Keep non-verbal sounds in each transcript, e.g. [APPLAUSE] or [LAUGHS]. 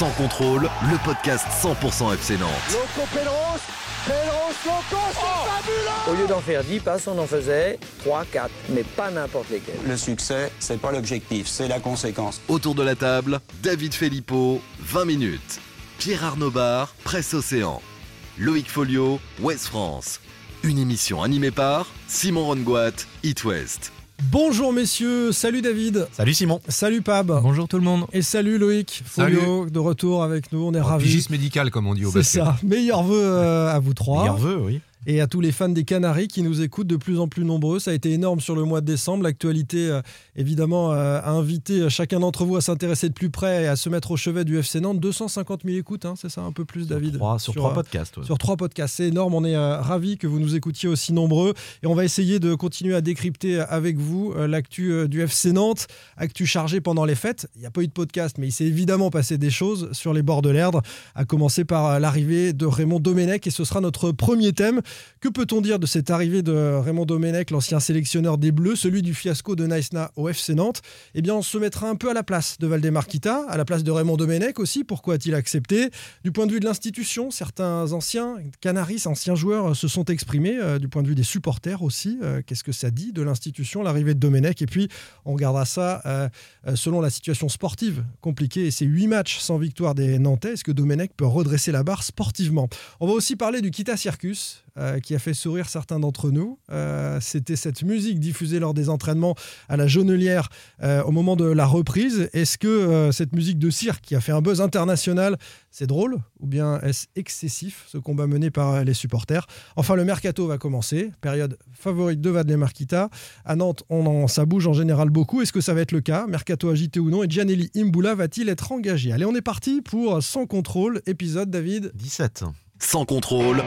Sans contrôle, le podcast 100% FC Nantes. Loco Pedros, Pedros Loco, c'est fabuleux Au lieu d'en faire 10 passes, on en faisait 3, 4, mais pas n'importe lesquels. Le succès, c'est pas l'objectif, c'est la conséquence. Autour de la table, David Filippo, 20 minutes. Pierre Arnaud Bar, Presse Océan. Loïc Folio, Ouest France. Une émission animée par Simon Rongoat, It West. Bonjour messieurs, salut David. Salut Simon. Salut Pab. Bonjour tout le monde. Et salut Loïc Folio de retour avec nous, on est ravis. Pigiste médical comme on dit au C'est basket. ça, meilleurs vœux euh, à vous trois. Meilleur vœu, oui. Et à tous les fans des Canaries qui nous écoutent de plus en plus nombreux. Ça a été énorme sur le mois de décembre. L'actualité, euh, évidemment, euh, a invité chacun d'entre vous à s'intéresser de plus près et à se mettre au chevet du FC Nantes. 250 000 écoutes, hein, c'est ça un peu plus, David Trois- sur, trois euh, podcasts. ouais. Sur trois podcasts, c'est énorme. On est euh, ravis que vous nous écoutiez aussi nombreux. Et on va essayer de continuer à décrypter avec vous euh, l'actu euh, du FC Nantes, actu chargée pendant les fêtes. Il n'y a pas eu de podcast, mais il s'est évidemment passé des choses sur les bords de l'Erdre, à commencer par euh, l'arrivée de Raymond Domenech. Et ce sera notre premier thème. Que peut-on dire de cette arrivée de Raymond Domenech, l'ancien sélectionneur des Bleus, celui du fiasco de Naïsna au FC Nantes? Eh bien, on se mettra un peu à la place de Valdemar Kita, à la place de Raymond Domenech aussi. Pourquoi a-t-il accepté? Du point de vue de l'institution, certains anciens Canaris, anciens joueurs, se sont exprimés. euh, du point de vue des supporters aussi, euh, qu'est-ce que ça dit de l'institution, l'arrivée de Domenech? Et puis, on regardera ça euh, selon la situation sportive compliquée et ces huit matchs sans victoire des Nantais. Est-ce que Domenech peut redresser la barre sportivement? On va aussi parler du Kita Circus. Euh, qui a fait sourire certains d'entre nous. Euh, C'était cette musique diffusée lors des entraînements à la Jaunelière euh, au moment de la reprise. Est-ce que cette musique de cirque qui a fait un buzz international, c'est drôle ou bien est-ce excessif ce combat mené par les supporters? Enfin, le mercato va commencer, période favorite de Vadlemar Kita. À Nantes, on en, ça bouge en général beaucoup. Est-ce que ça va être le cas? Mercato agité ou non? Et Gianelli Imbula va-t-il être engagé? Allez, on est parti pour Sans contrôle, épisode David. 17. Sans contrôle,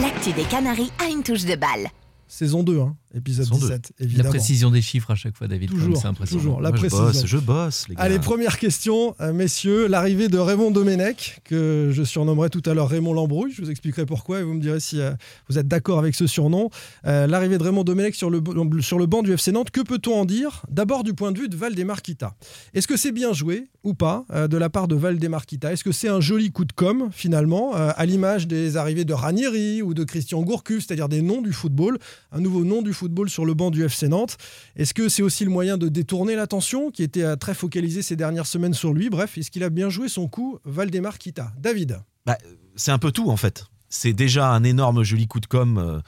L'actu des Canaries a une touche de balle. Saison 2, hein, épisode Saison 2. 17, La évidemment. précision des chiffres à chaque fois, David. Toujours, c'est impressionnant. toujours. La Moi, je précision. bosse, je bosse, les gars. Allez, première question, euh, messieurs. L'arrivée de Raymond Domenech, que je surnommerai tout à l'heure Raymond Lambrouille. Je vous expliquerai pourquoi et vous me direz si euh, vous êtes d'accord avec ce surnom. Euh, L'arrivée de Raymond Domenech sur le, sur le banc du FC Nantes, que peut-on en dire? D'abord du point de vue de Valdemar Kita. Est-ce que c'est bien joué ou pas euh, de la part de Valdemar Kita? Est-ce que c'est un joli coup de com' finalement, à l'image des arrivées de Ranieri ou de Christian Gourcuff, c'est-à-dire des noms du football, un nouveau nom du football sur le banc du FC Nantes est-ce que c'est aussi le moyen de détourner l'attention qui était très focalisée ces dernières semaines sur lui? Bref, est-ce qu'il a bien joué son coup Valdemar Kita? David Bah, c'est un peu tout en fait. C'est déjà un énorme joli coup de com. euh,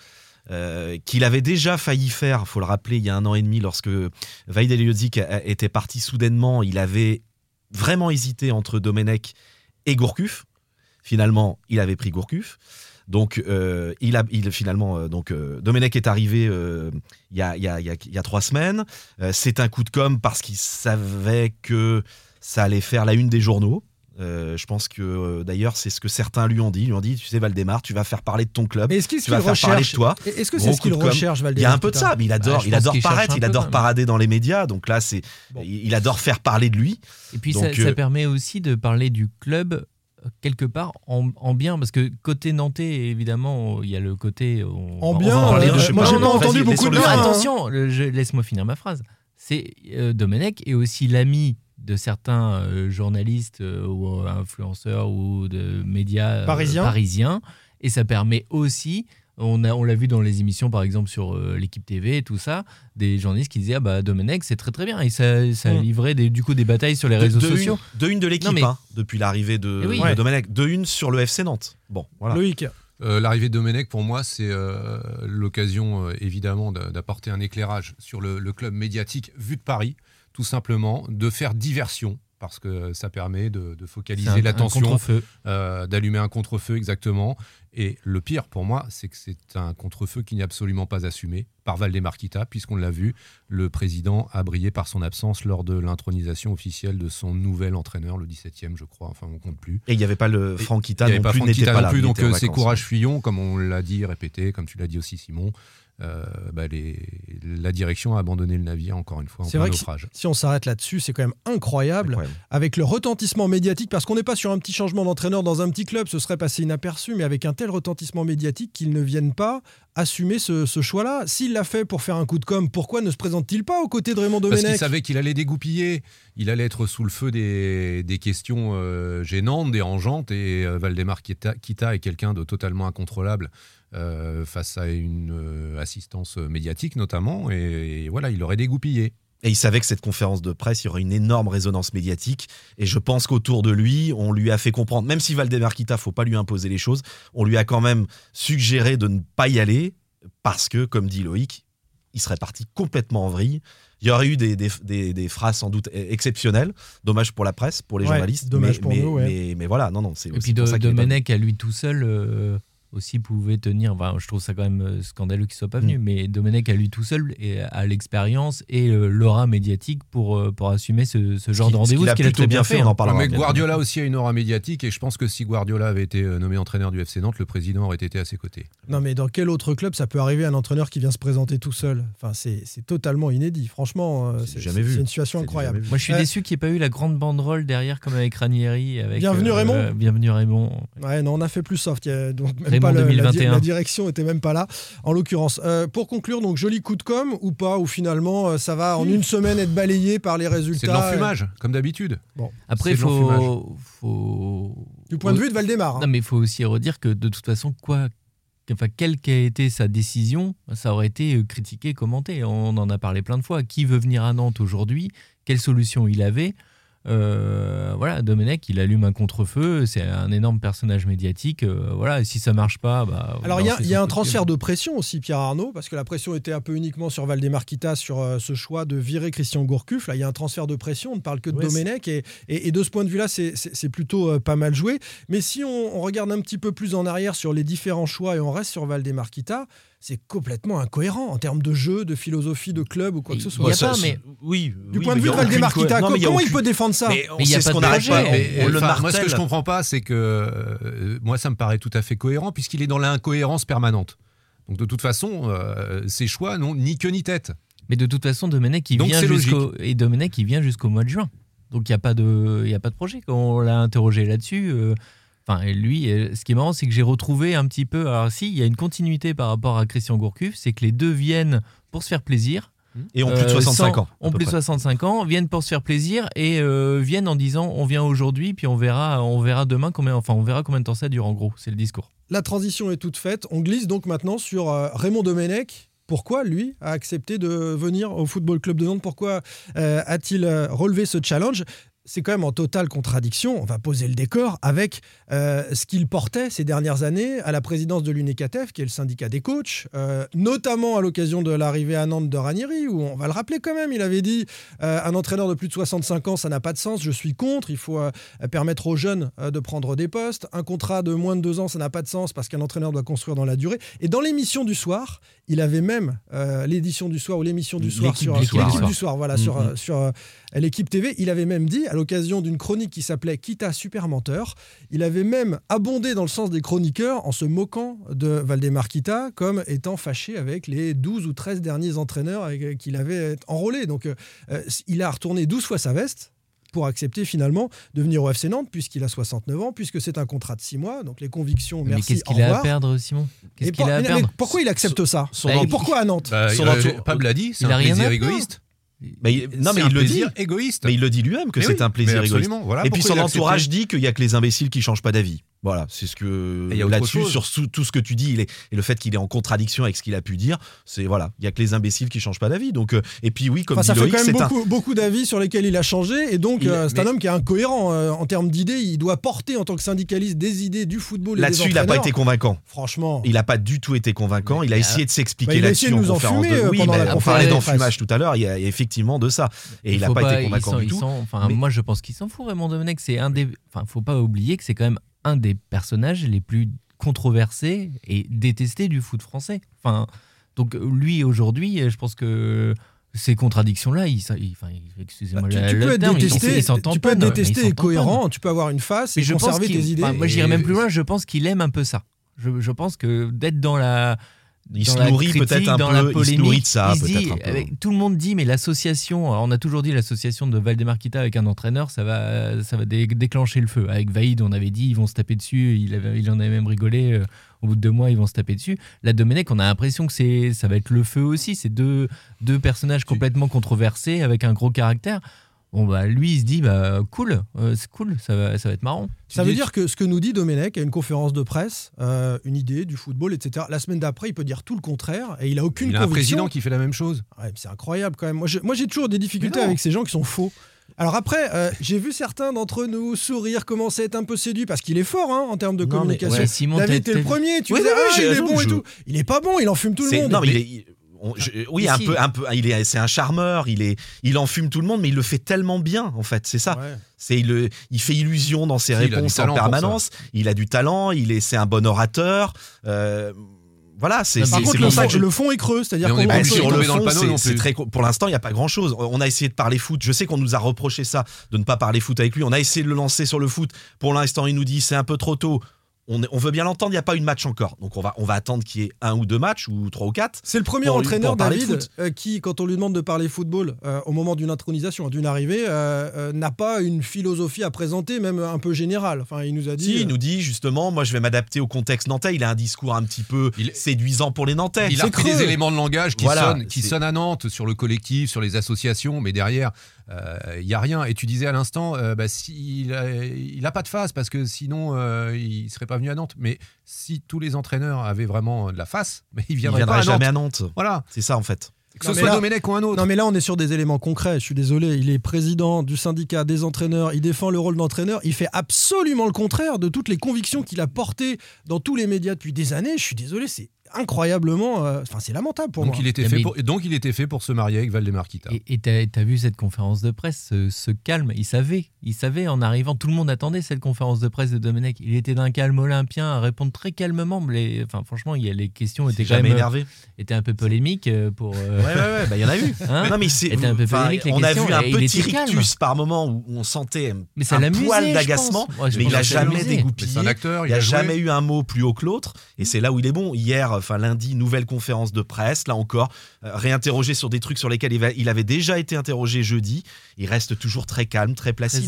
euh, qu'il avait déjà failli faire, faut le rappeler, il y a un an et demi, lorsque Vaidel Jodzic a- était parti soudainement, il avait vraiment hésité entre Domenech et Gourcuff. Finalement, il avait pris Gourcuff. Donc, euh, il a, il, finalement, euh, donc, euh, Domenech est arrivé euh, il y, a, il y a- il y a- il y a trois semaines. Euh, c'est un coup de com parce qu'il savait que ça allait faire la une des journaux. Euh, je pense que euh, d'ailleurs, c'est ce que certains lui ont dit. Ils lui ont dit Tu sais, Valdemar, tu vas faire parler de ton club. Mais est-ce qu'il Tu vas faire parler de toi. Est-ce que c'est ce qu'il coup de com'. recherche Il y Valdemar a un peu de ça, mais il adore, Bah, il adore paraître, il peu, adore même. parader dans les médias. Donc là, c'est, Bon. il adore faire parler de lui. Et puis Donc, ça, ça euh, permet aussi de parler du club euh, quelque part en, en bien, parce que côté nantais, évidemment, il y a le côté. on- En bien, parler euh, je moi j'ai pas non, entendu beaucoup de bien. Hein. attention, je- laisse-moi finir ma phrase. C'est euh, Domenech est aussi l'ami de certains euh, journalistes euh, ou influenceurs ou de médias euh, parisiens. Et ça permet aussi On a- on l'a vu dans les émissions, par exemple, sur euh, l'équipe TV et tout ça, des journalistes qui disaient Ah bah Domenech, c'est très très bien. Et ça, ça Mm. livrait des- du coup des batailles sur les réseaux de, sociaux. Une, de une de l'équipe, mais- hein, depuis l'arrivée de, Eh oui. de Ouais. Domenech. De une sur le FC Nantes. Bon, voilà. Loïc, Euh, L'arrivée de Domenech, pour moi, c'est euh, l'occasion, euh, évidemment, d'a- d'apporter un éclairage sur le, le club médiatique vu de Paris, tout simplement, de faire diversion, parce que ça permet de, focaliser l'attention, euh, d'allumer un contre-feu exactement. Et le pire pour moi, c'est que c'est un contre-feu qui n'est absolument pas assumé par Valdemarquita, puisqu'on l'a vu, le président a brillé par son absence lors de l'intronisation officielle de son nouvel entraîneur, le 17e, je crois, enfin on compte plus. Et il n'y avait pas le Franquita Il n'y avait non pas plus, n'était pas non là. plus, donc euh, c'est courage Fillon, comme on l'a dit, répété, comme tu l'as dit aussi Simon. Euh, bah, les- la direction a abandonné le navire encore une fois en C'est plein vrai que naufrage. si on s'arrête là-dessus, c'est quand même incroyable. Incroyable. avec le retentissement médiatique, parce qu'on n'est pas sur un petit changement d'entraîneur dans un petit club, ce serait passé inaperçu, mais avec un tel retentissement médiatique qu'ils ne viennent pas assumer ce, ce choix-là. S'il l'a fait pour faire un coup de com', pourquoi ne se présente-t-il pas aux côtés de Raymond Parce qu'il Domenech? savait qu'il allait dégoupiller, il allait être sous le feu des, des questions euh, gênantes, dérangeantes, et euh, Valdemar Kita, Kita est quelqu'un de totalement incontrôlable euh, face à une euh, assistance médiatique notamment, et, et voilà, il aurait dégoupillé. Et il savait que cette conférence de presse, il y aurait une énorme résonance médiatique. Et je pense qu'autour de lui, on lui a fait comprendre, même si Valdemar Kita, faut pas lui imposer les choses, on lui a quand même suggéré de ne pas y aller parce que, comme dit Loïc, il serait parti complètement en vrille. Il y aurait eu des, des- des- des phrases sans doute exceptionnelles. Dommage pour la presse, pour les Ouais, journalistes. dommage mais, pour mais- nous, ouais. mais- mais voilà, non, non, c'est Et puis pour de, ça est pas Domenech à lui tout seul euh, aussi pouvait tenir. Enfin, je trouve ça quand même euh, scandaleux qu'il soit pas venu, Mm. mais Domenech à lui tout seul et a l'expérience et l'aura médiatique pour, euh, pour assumer ce, ce genre Ce de rendez-vous, ce qu'il ce a qu'il a plutôt bien fait. on en hein. parlera. mais. Guardiola aussi a une aura médiatique, et je pense que si Guardiola avait été euh, nommé entraîneur du FC Nantes, le président aurait été à ses côtés. Non, mais dans quel autre club ça peut arriver un entraîneur qui vient se présenter tout seul? Enfin, c'est c'est totalement inédit. Franchement, C'est c'est jamais vu. c'est une situation incroyable. Moi, je suis déçu qu'il n'y ait pas eu la grande banderole derrière, comme avec Ranieri. Avec, Bienvenue, euh, Raymond. Bienvenue Raymond. Ouais, non, on a fait plus soft. donc même Raymond pas le- la, di- 2021. la direction était même pas là, en l'occurrence. Euh, pour conclure, donc joli coup de com ou pas, ou finalement euh, ça va en une semaine être balayé par les résultats. C'est de l'enfumage, comme d'habitude. Après, il faut, faut. Du point de vue de Valdemar. hein. Non, mais il faut aussi redire que de toute façon, quoi. Enfin, quelle qu'ait été sa décision, ça aurait été euh, critiqué, commenté. On en a parlé plein de fois. Qui veut venir à Nantes aujourd'hui? Quelle solution il avait? Euh, Voilà, Domenech, il allume un contre-feu. C'est un énorme personnage médiatique. euh, voilà, et si ça marche pas, bah. Alors il y a, y un transfert de pression aussi, Pierre Arnaud, parce que la pression était un peu uniquement sur Valdemar Kita sur euh, ce choix de virer Christian Gourcuff. Là, il y a un transfert de pression, on ne parle que de Ouais, Domenech, et, et- et de ce point de vue-là, c'est- plutôt euh, pas mal joué. Mais si on, on regarde un petit peu plus en arrière sur les différents choix et on reste sur Valdemar Kita, c'est complètement incohérent en termes de jeu, de philosophie, de club ou quoi que ce Il soit. y a ça, pas, mais- Oui. Du oui, point de vue il de Valdemar Kita, il comment il peut défendre ça Mais on Mais il y a sait pas ce qu'on pas. Mais, le enfin, moi, ce que je comprends pas, c'est que euh, moi, ça me paraît tout à fait cohérent, puisqu'il est dans l'incohérence permanente. Donc, de toute façon, euh, ses choix n'ont ni queue ni tête. Mais de toute façon, Domenech, il Donc, vient jusqu'au et Domenech, il vient jusqu'au mois de juin. Donc il n'y a pas de, il y a pas de projet. Quand on l'a interrogé là-dessus, euh, enfin lui, euh, ce qui est marrant, c'est que j'ai retrouvé un petit peu. Alors si, il y a une continuité par rapport à Christian Gourcuff, c'est que les deux viennent pour se faire plaisir. Et ont plus de Euh, 65 sans- ans. Ont plus de près. 65 ans, viennent pour se faire plaisir et euh, viennent en disant on vient aujourd'hui, puis on verra, on verra demain combien, enfin on verra combien de temps ça dure en gros. C'est le discours. La transition est toute faite. On glisse donc maintenant sur euh, Raymond Domenech. Pourquoi lui a accepté de venir au Football Club de Nantes? Pourquoi euh, a-t-il euh, relevé ce challenge? C'est quand même en totale contradiction, on va poser le décor, avec euh, ce qu'il portait ces dernières années à la présidence de l'UNECATEF, qui est le syndicat des coachs, euh, notamment à l'occasion de l'arrivée à Nantes de Ranieri, où on va le rappeler quand même, il avait dit euh, un entraîneur de plus de 65 ans, ça n'a pas de sens, je suis contre, il faut permettre aux jeunes de prendre des postes, un contrat de moins de deux ans, ça n'a pas de sens parce qu'un entraîneur doit construire dans la durée. Et dans l'émission du soir, il avait même l'édition du soir ou l'émission du soir sur l'équipe du soir, voilà, Mhm. sur, euh, sur l'équipe TV, il avait même dit, l'occasion d'une chronique qui s'appelait Kita Super Menteur, il avait même abondé dans le sens des chroniqueurs en se moquant de Valdemar Kita comme étant fâché avec les 12 ou 13 derniers entraîneurs avec- euh, qu'il avait enrôlés. Donc euh, euh, il a retourné 12 fois sa veste pour accepter finalement de venir au FC Nantes puisqu'il a 69 ans, puisque c'est un contrat de 6 mois. Donc les convictions, mais merci, qu'est-ce au qu'il a à perdre, Simon? Qu'est-ce Et qu'il pour- a à mais- mais perdre? pourquoi il accepte ça? Son Et pourquoi à Nantes? Bah, Son euh, entour- Pab l'a dit, c'est Il a un plaisir égoïste. Il- non, mais un il le dit. égoïste. Mais il le dit lui-même que c'est oui, un plaisir égoïste. Voilà Et puis son entourage dit qu'il y a que les imbéciles qui changent pas d'avis. Voilà, c'est ce que là-dessus sur tout ce que tu dis, il est, et le fait qu'il est en contradiction avec ce qu'il a pu dire, c'est voilà, il y a que les imbéciles qui changent pas d'avis. Donc euh, et puis oui, comme Enfin, ça dit fait Loïc, quand même un beaucoup, beaucoup d'avis sur lesquels il a changé et donc euh, c'est un homme qui est incohérent euh, en termes d'idées. Il doit porter en tant que syndicaliste des idées du football. là-dessus, il n'a pas été convaincant. Franchement. Il n'a pas du tout été convaincant. Il a essayé de s'expliquer bah, il a essayé là-dessus de en nous conférence de euh, oui, pendant mais la on parlait de d'enfumage tout à l'heure. Il y a effectivement de ça, et il n'a pas, été convaincant du tout. Enfin, moi, je pense qu'il s'en fout, Raymond Domenech. C'est un des. Enfin, faut pas oublier que c'est quand même un des personnages les plus controversés et détestés du foot français. Enfin, donc lui aujourd'hui, je pense que ces contradictions-là, il, il- excusez-moi Bah, tu, peux être terme, détesté, il tu peux être et cohérent. Tu peux avoir une face et je conserver tes idées. enfin, moi, j'irais même plus loin. Je pense qu'il aime un peu ça. Je, je pense que d'être dans la Il dans se nourrit peut-être un peu, il se polémique, nourrit de ça, il se dit, peut-être un peu. avec- tout le monde dit, mais l'association, on a toujours dit l'association de Valdemar Kita avec un entraîneur, ça va, ça va dé- déclencher le feu. Avec Vaïd, on avait dit, ils vont se taper dessus, il, avait- il en avait même rigolé. euh, au bout de deux mois, ils vont se taper dessus. Là, Domenech, on a l'impression que c'est, ça va être le feu aussi. C'est deux, deux personnages complètement controversés avec un gros caractère. Bon, bah, lui, il se dit, bah, cool, euh, c'est cool, ça va, ça va être marrant. Ça veut dire que ce que nous dit Domenech à une conférence de presse, euh, une idée du football, etc. La semaine d'après, il peut dire tout le contraire et il a aucune Il a un conviction. président qui fait la même chose. Ouais, mais c'est incroyable quand même. Moi, j'ai toujours des difficultés avec ces gens qui sont faux. Alors après, euh, j'ai vu certains d'entre nous sourire, commencer à être un peu séduits parce qu'il est fort hein, en termes de Non, mais- communication. ouais, Simon, David, t'es le premier. Tu Oui, disais, oui, ah, il est bon et tout. Il est pas bon, il enfume tout le monde. Non, mais il est- on- je- oui, un peu, un peu. Il est, c'est un charmeur. Il est, il enfume tout le monde, mais il le fait tellement bien, en fait. C'est ça. Ouais. C'est il, le- il fait illusion dans ses Si, il a du réponses talent en permanence. Il a du talent. Il est, c'est un bon orateur. Euh, voilà, c'est Par c'est- Par contre, le ça fond, je- le fond est creux, c'est-à-dire qu'on est Bah, sur de le dans fond, panneau c'est- très pour l'instant, il n'y a pas grand-chose. On a essayé de parler foot. Je sais qu'on nous a reproché ça, de ne pas parler foot avec lui. On a essayé de le lancer sur le foot. Pour l'instant, il nous dit c'est un peu trop tôt. On, on veut bien l'entendre, il n'y a pas eu de match encore. Donc on va, on va attendre qu'il y ait un ou deux matchs, ou trois ou quatre. C'est le premier entraîneur, David, foot. euh, qui, quand on lui demande de parler football euh, au moment d'une intronisation, d'une arrivée, euh, euh, n'a pas une philosophie à présenter, même un peu générale. Enfin, il nous a dit. Si, il nous dit justement, moi je vais m'adapter au contexte nantais. Il a un discours un petit peu Il- séduisant pour les Nantais. Il a repris des éléments de langage qui, Voilà, sonnent, qui c'est- sonnent à Nantes sur le collectif, sur les associations, mais derrière, il n'y a rien. Et tu disais à l'instant, euh, bah, si, il n'a pas de face parce que sinon, euh, il ne serait pas venu à Nantes. Mais si tous les entraîneurs avaient vraiment de la face, [LAUGHS] mais il il viendrait, viendra pas à Nantes. jamais à Nantes. Voilà. C'est ça en fait. Que ce Non, soit là- Domenech ou un autre. Non, mais là, on est sur des éléments concrets. Je suis désolé. Il est président du syndicat des entraîneurs. Il défend le rôle d'entraîneur. Il fait absolument le contraire de toutes les convictions qu'il a portées dans tous les médias depuis des années. Je suis désolé. C'est incroyablement. euh, Enfin, c'est lamentable pour donc, moi. il était fait pour, donc il était fait pour se marier avec Valdemar Kita. Et- t'as as vu cette conférence de presse, ce, ce calme? Il savait, il savait en arrivant, tout le monde attendait cette conférence de presse de Domenech. Il était d'un calme olympien à répondre très calmement. mais enfin, franchement, il y a, les questions étaient quand même euh, énervé. étaient un peu polémiques euh, pour. euh, Ouais, ouais, ouais, bah, il y en a eu. [LAUGHS] hein? non, mais un peu enfin, polémique, les on a vu un et petit rictus par moment où on sentait Mais ça un poil d'agacement. Ouais, mais il a jamais dégoupillé. un acteur, Il n'y a jamais eu un mot plus haut que l'autre, et c'est là où il est bon. Hier, enfin lundi, nouvelle conférence de presse, là encore, euh, réinterrogé sur des trucs sur lesquels il, va- il avait déjà été interrogé jeudi. Il reste toujours très calme, très placide.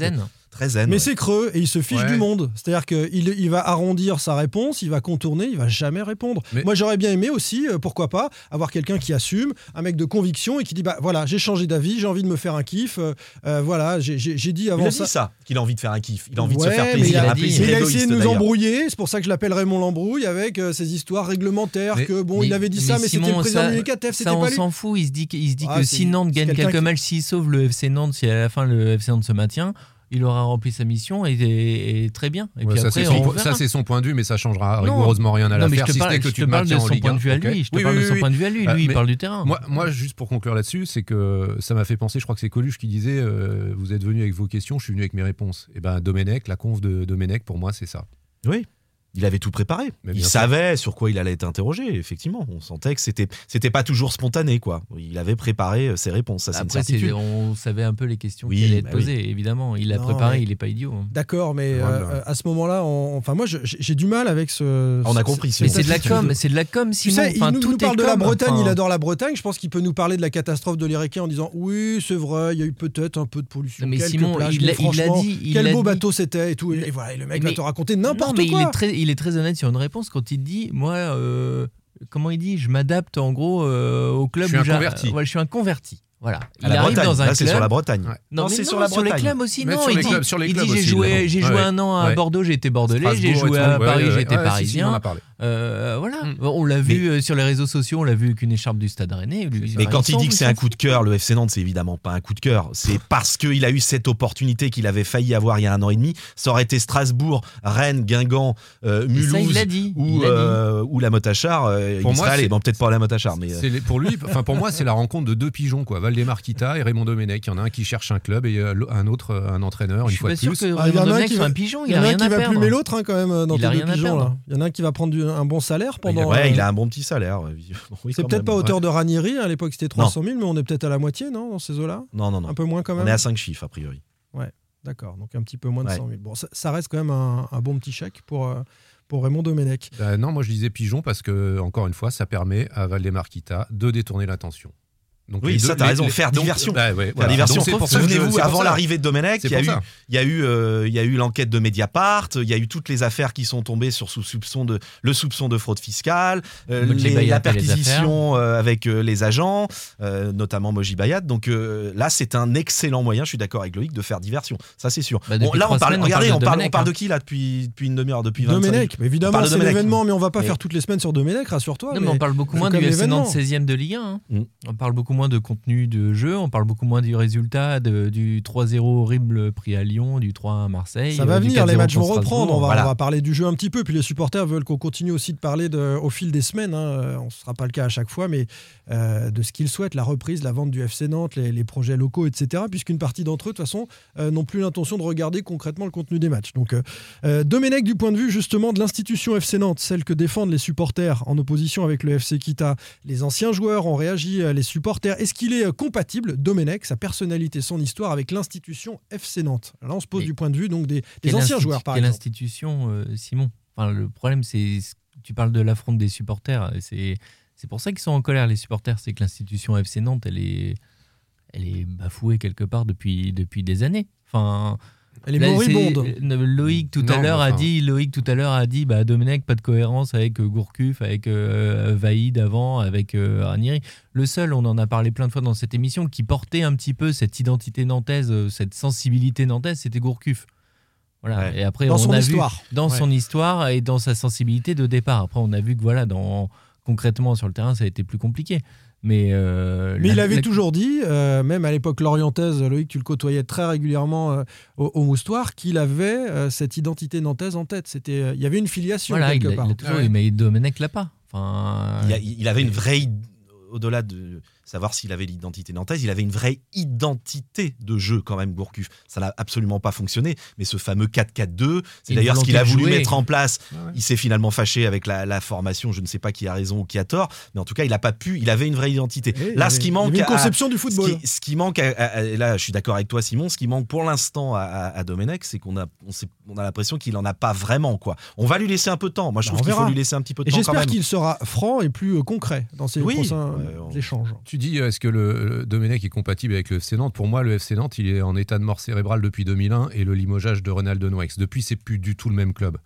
Très zen. Mais ouais. c'est creux et il se fiche Ouais. du monde. C'est-à-dire qu'il il va arrondir sa réponse, il va contourner, il va jamais répondre. Mais- Moi, j'aurais bien aimé aussi, euh, pourquoi pas, avoir quelqu'un qui assume, un mec de conviction et qui dit bah voilà, j'ai changé d'avis, j'ai envie de me faire un kiff. euh, euh, voilà, j'ai- dit il avant a ça. dit ça, qu'il a envie de faire un kiff. Il a envie de se faire plaisir. il a plaisir Il essayé de nous embrouiller, c'est pour ça que je l'appelle Raymond l'embrouille avec ses histoires réglementaires Mais- que bon, Mais- il avait dit ça, mais c'était le président c'était Ça, on s'en fout. Il se dit, que- il se dit Ah, que si Nantes gagne quelques matchs, s'il sauve le FC Nantes, si à la fin le FC Nantes se maintient, il aura rempli sa mission et, et- et très bien. Et Ouais, puis ça, c'est on son, point de vue, mais ça changera Non. rigoureusement rien à l'affaire, je te si que tu te te parle de son Ligue point 1. de vue à lui. Je te Oui, parle oui, de son oui, point de vue à lui. Euh, Lui, il mais- parle du terrain. Moi, moi, juste pour conclure là-dessus, c'est que ça m'a fait penser, je crois que c'est Coluche qui disait euh, Vous êtes venu avec vos questions, je suis venu avec mes réponses. Et ben Domenech, la conf de Domenech, pour moi, c'est ça. Oui. Il avait tout préparé. Mais il sûr. savait sur quoi il allait être interrogé, effectivement. On sentait que c'était c'était pas toujours spontané, quoi. Il avait préparé euh, ses réponses, ça c'est une Après, c'est- on savait un peu les questions Oui, qui allaient être bah posées, évidemment. Il l'a préparé, mais- il n'est pas idiot. hein. D'accord, mais Voilà. euh, à ce moment-là, on- enfin moi, j'ai du mal avec ce. On a compris, ce- Mais c'est de la com, c'est de la com, Tu Simon. sais, il nous, tout nous parle de la. Bretagne, Enfin, il adore la Bretagne. Je pense qu'il peut nous parler de la catastrophe de l'Héricane en disant oui, c'est vrai, il y a eu peut-être un peu de pollution. Mais Simon, plages, il l'a- dit, quel beau bateau c'était et tout. Et, voilà, et le mec va te raconter n'importe mais quoi. Il est, très, honnête sur une réponse quand il dit Moi, euh, comment il dit Je m'adapte en gros euh, au club Je suis où un j'a- converti. Ouais, je suis un converti. Voilà. Il arrive Bretagne. dans un Là, c'est club. sur la Bretagne. Ouais. Non, Non, mais c'est non, sur la les Bretagne. clubs aussi. Mais non, sur il les dit, clubs- sur les il clubs dit, j'ai aussi, joué, j'ai joué Ouais. un an à Ouais. Bordeaux, j'ai été bordelais, j'ai Strasbourg et joué tout. à Ouais, Paris, ouais, j'étais ouais, si, si, on en parisien. a parlé. Euh, voilà, Mm. on l'a vu euh, sur les réseaux sociaux, on l'a vu avec une écharpe du Stade Rennais. lui, Mais quand il dit que c'est un s'en coup de cœur, le FC Nantes, c'est évidemment pas un coup de cœur. C'est parce qu'il a eu cette opportunité qu'il avait failli avoir il y a un an et demi. Ça aurait été Strasbourg, Rennes, Guingamp, euh, Et ça, il Mulhouse l'a dit. il ou, l'a dit. euh, ou la Motachar. euh, Pour il moi, serait allé. c'est- Bon, peut-être pas la Motachar, mais. euh, C'est les- pour lui, enfin pour moi, c'est la rencontre de deux pigeons quoi. Valdemar Kita et Raymond Domenech. Il y en a un qui cherche un club et euh, un autre euh, un entraîneur. Une fois de plus. Ah, il y en a un qui va- un pigeon, Il il y en a a un rien qui à va perdre. plumer l'autre hein, quand même dans Il a deux rien à pigeons. Il y en a un qui va prendre du- un bon salaire pendant. ouais, euh, il a un bon petit salaire. euh. [LAUGHS] Oui, C'est peut-être pas à hauteur de Ranieri. À l'époque, c'était 300 000, mais on est peut-être à la moitié, non, dans ces eaux-là Non, non, non. Un peu moins quand même. On est à 5 chiffres, a priori. D'accord, donc un petit peu moins de Ouais. 100 000. Bon, ça, reste quand même un, bon petit chèque pour, euh, pour Raymond Domenech. Euh, non, moi je disais pigeon parce que encore une fois, ça permet à Valdemar Kita de détourner l'attention. Donc Oui, les ça, deux- t'as raison, les- faire donc, diversion. bah, ouais, Faire voilà. diversion. Souvenez-vous, avant l'arrivée de Domenech, il y a eu. Il y a eu, euh, il y a eu l'enquête de Mediapart, il y a eu toutes les affaires qui sont tombées sur sous soupçon de le soupçon de fraude fiscale, euh, les- la les perquisition euh, avec euh, les agents, euh, notamment Moji Bayat. Donc euh, là, c'est un excellent moyen. Je suis d'accord avec Loïc de faire diversion. Ça, c'est sûr. Bah, là, on parle. semaines, on regardez, on de parle, on Domenech, parle de hein. qui là depuis depuis une demi-heure, depuis 25 minutes? Domenech, évidemment, parle de c'est Domenech. l'événement, mais on va pas faire toutes les semaines sur Domenech, rassure-toi. Non, mais on parle beaucoup moins du FC l'événement. Nantes 16e de Ligue 1. hein. Mm. On parle beaucoup moins de contenu de jeu, on parle beaucoup moins du résultat de- du 3-0 horrible pris à Lyon, du 3-1 à Marseille. Ça va euh, venir, les 4-0 matchs vont reprendre. On va, Voilà. on va parler du jeu un petit peu. Puis les supporters veulent qu'on continue aussi de parler de- au fil des semaines. hein. On ne sera pas le cas à chaque fois, mais euh, de ce qu'ils souhaitent, la reprise, la vente du FC Nantes, les, les projets locaux, etc. Puisqu'une partie d'entre eux, de toute façon, euh, n'ont plus l'intention de regarder concrètement le contenu des matchs. Donc, euh, euh, Domenech, du point de vue justement de l'institution FC Nantes, celle que défendent les supporters en opposition avec le FC Kita, les anciens joueurs ont réagi, euh, les supporters. Est-ce qu'il est euh, compatible, Domenech, sa personnalité, son histoire, avec l'institution FC Nantes? Là, on se pose Et du point de vue donc des, anciens joueurs, par exemple. institution, euh, Simon? Enfin, Le problème, c'est. Tu parles de l'affront des supporters. C'est c'est pour ça qu'ils sont en colère, les supporters. C'est que l'institution FC Nantes, elle est, elle est bafouée quelque part depuis, depuis des années. Enfin. Elle est Là, moribonde. c'est- euh, Loïc tout à Non, l'heure mais a enfin- dit, Loïc tout à l'heure a dit, bah Domenech pas de cohérence avec euh, Gourcuff, avec euh, Vaïd avant, avec euh, Ranieri. Le seul, on en a parlé plein de fois dans cette émission, qui portait un petit peu cette identité nantaise, euh, cette sensibilité nantaise, c'était Gourcuff. Voilà. Ouais. Et après, Dans on son a histoire. vu dans Ouais. son histoire et dans sa sensibilité de départ. Après, on a vu que voilà, dans concrètement sur le terrain, ça a été plus compliqué. Mais, euh, Mais la- il avait la- toujours dit, euh, même à l'époque lorientaise, Loïc, tu le côtoyais très régulièrement euh, au, au Moustoir, qu'il avait euh, cette identité nantaise en tête. C'était, euh, il y avait une filiation Voilà, il quelque a, part. il a toujours Ah ouais. Domenech l'a pas. Enfin, Il, a- il avait une vraie, au-delà de savoir s'il avait l'identité nantaise, il avait une vraie identité de jeu quand même, Gourcuff. Ça n'a absolument pas fonctionné, mais ce fameux 4-4-2, c'est d'ailleurs ce qu'il a voulu jouer. mettre en place. Ah ouais. Il s'est finalement fâché avec la, la formation, je ne sais pas qui a raison ou qui a tort, mais en tout cas, il n'a pas pu, il avait une vraie identité. Et Là, ce qui manque... une à- conception du ce football. qui, ce qui manque, à- à- et là je suis d'accord avec toi Simon, ce qui manque pour l'instant à, Domenech, c'est qu'on a, on, a l'impression qu'il en a pas vraiment. quoi. On va lui laisser un peu de temps. Moi je Bah, trouve qu'il faut lui laisser un petit peu de Et temps j'espère qu'il sera franc et plus euh, concret dans ses Oui, prochains euh, on- échanges. Tu dis, euh, est-ce que le, le Domenech est compatible avec le FC Nantes? Pour moi, le FC Nantes, il est en état de mort cérébrale depuis 2001 et le limogeage de Ronaldo Noix. Depuis, c'est plus du tout le même club.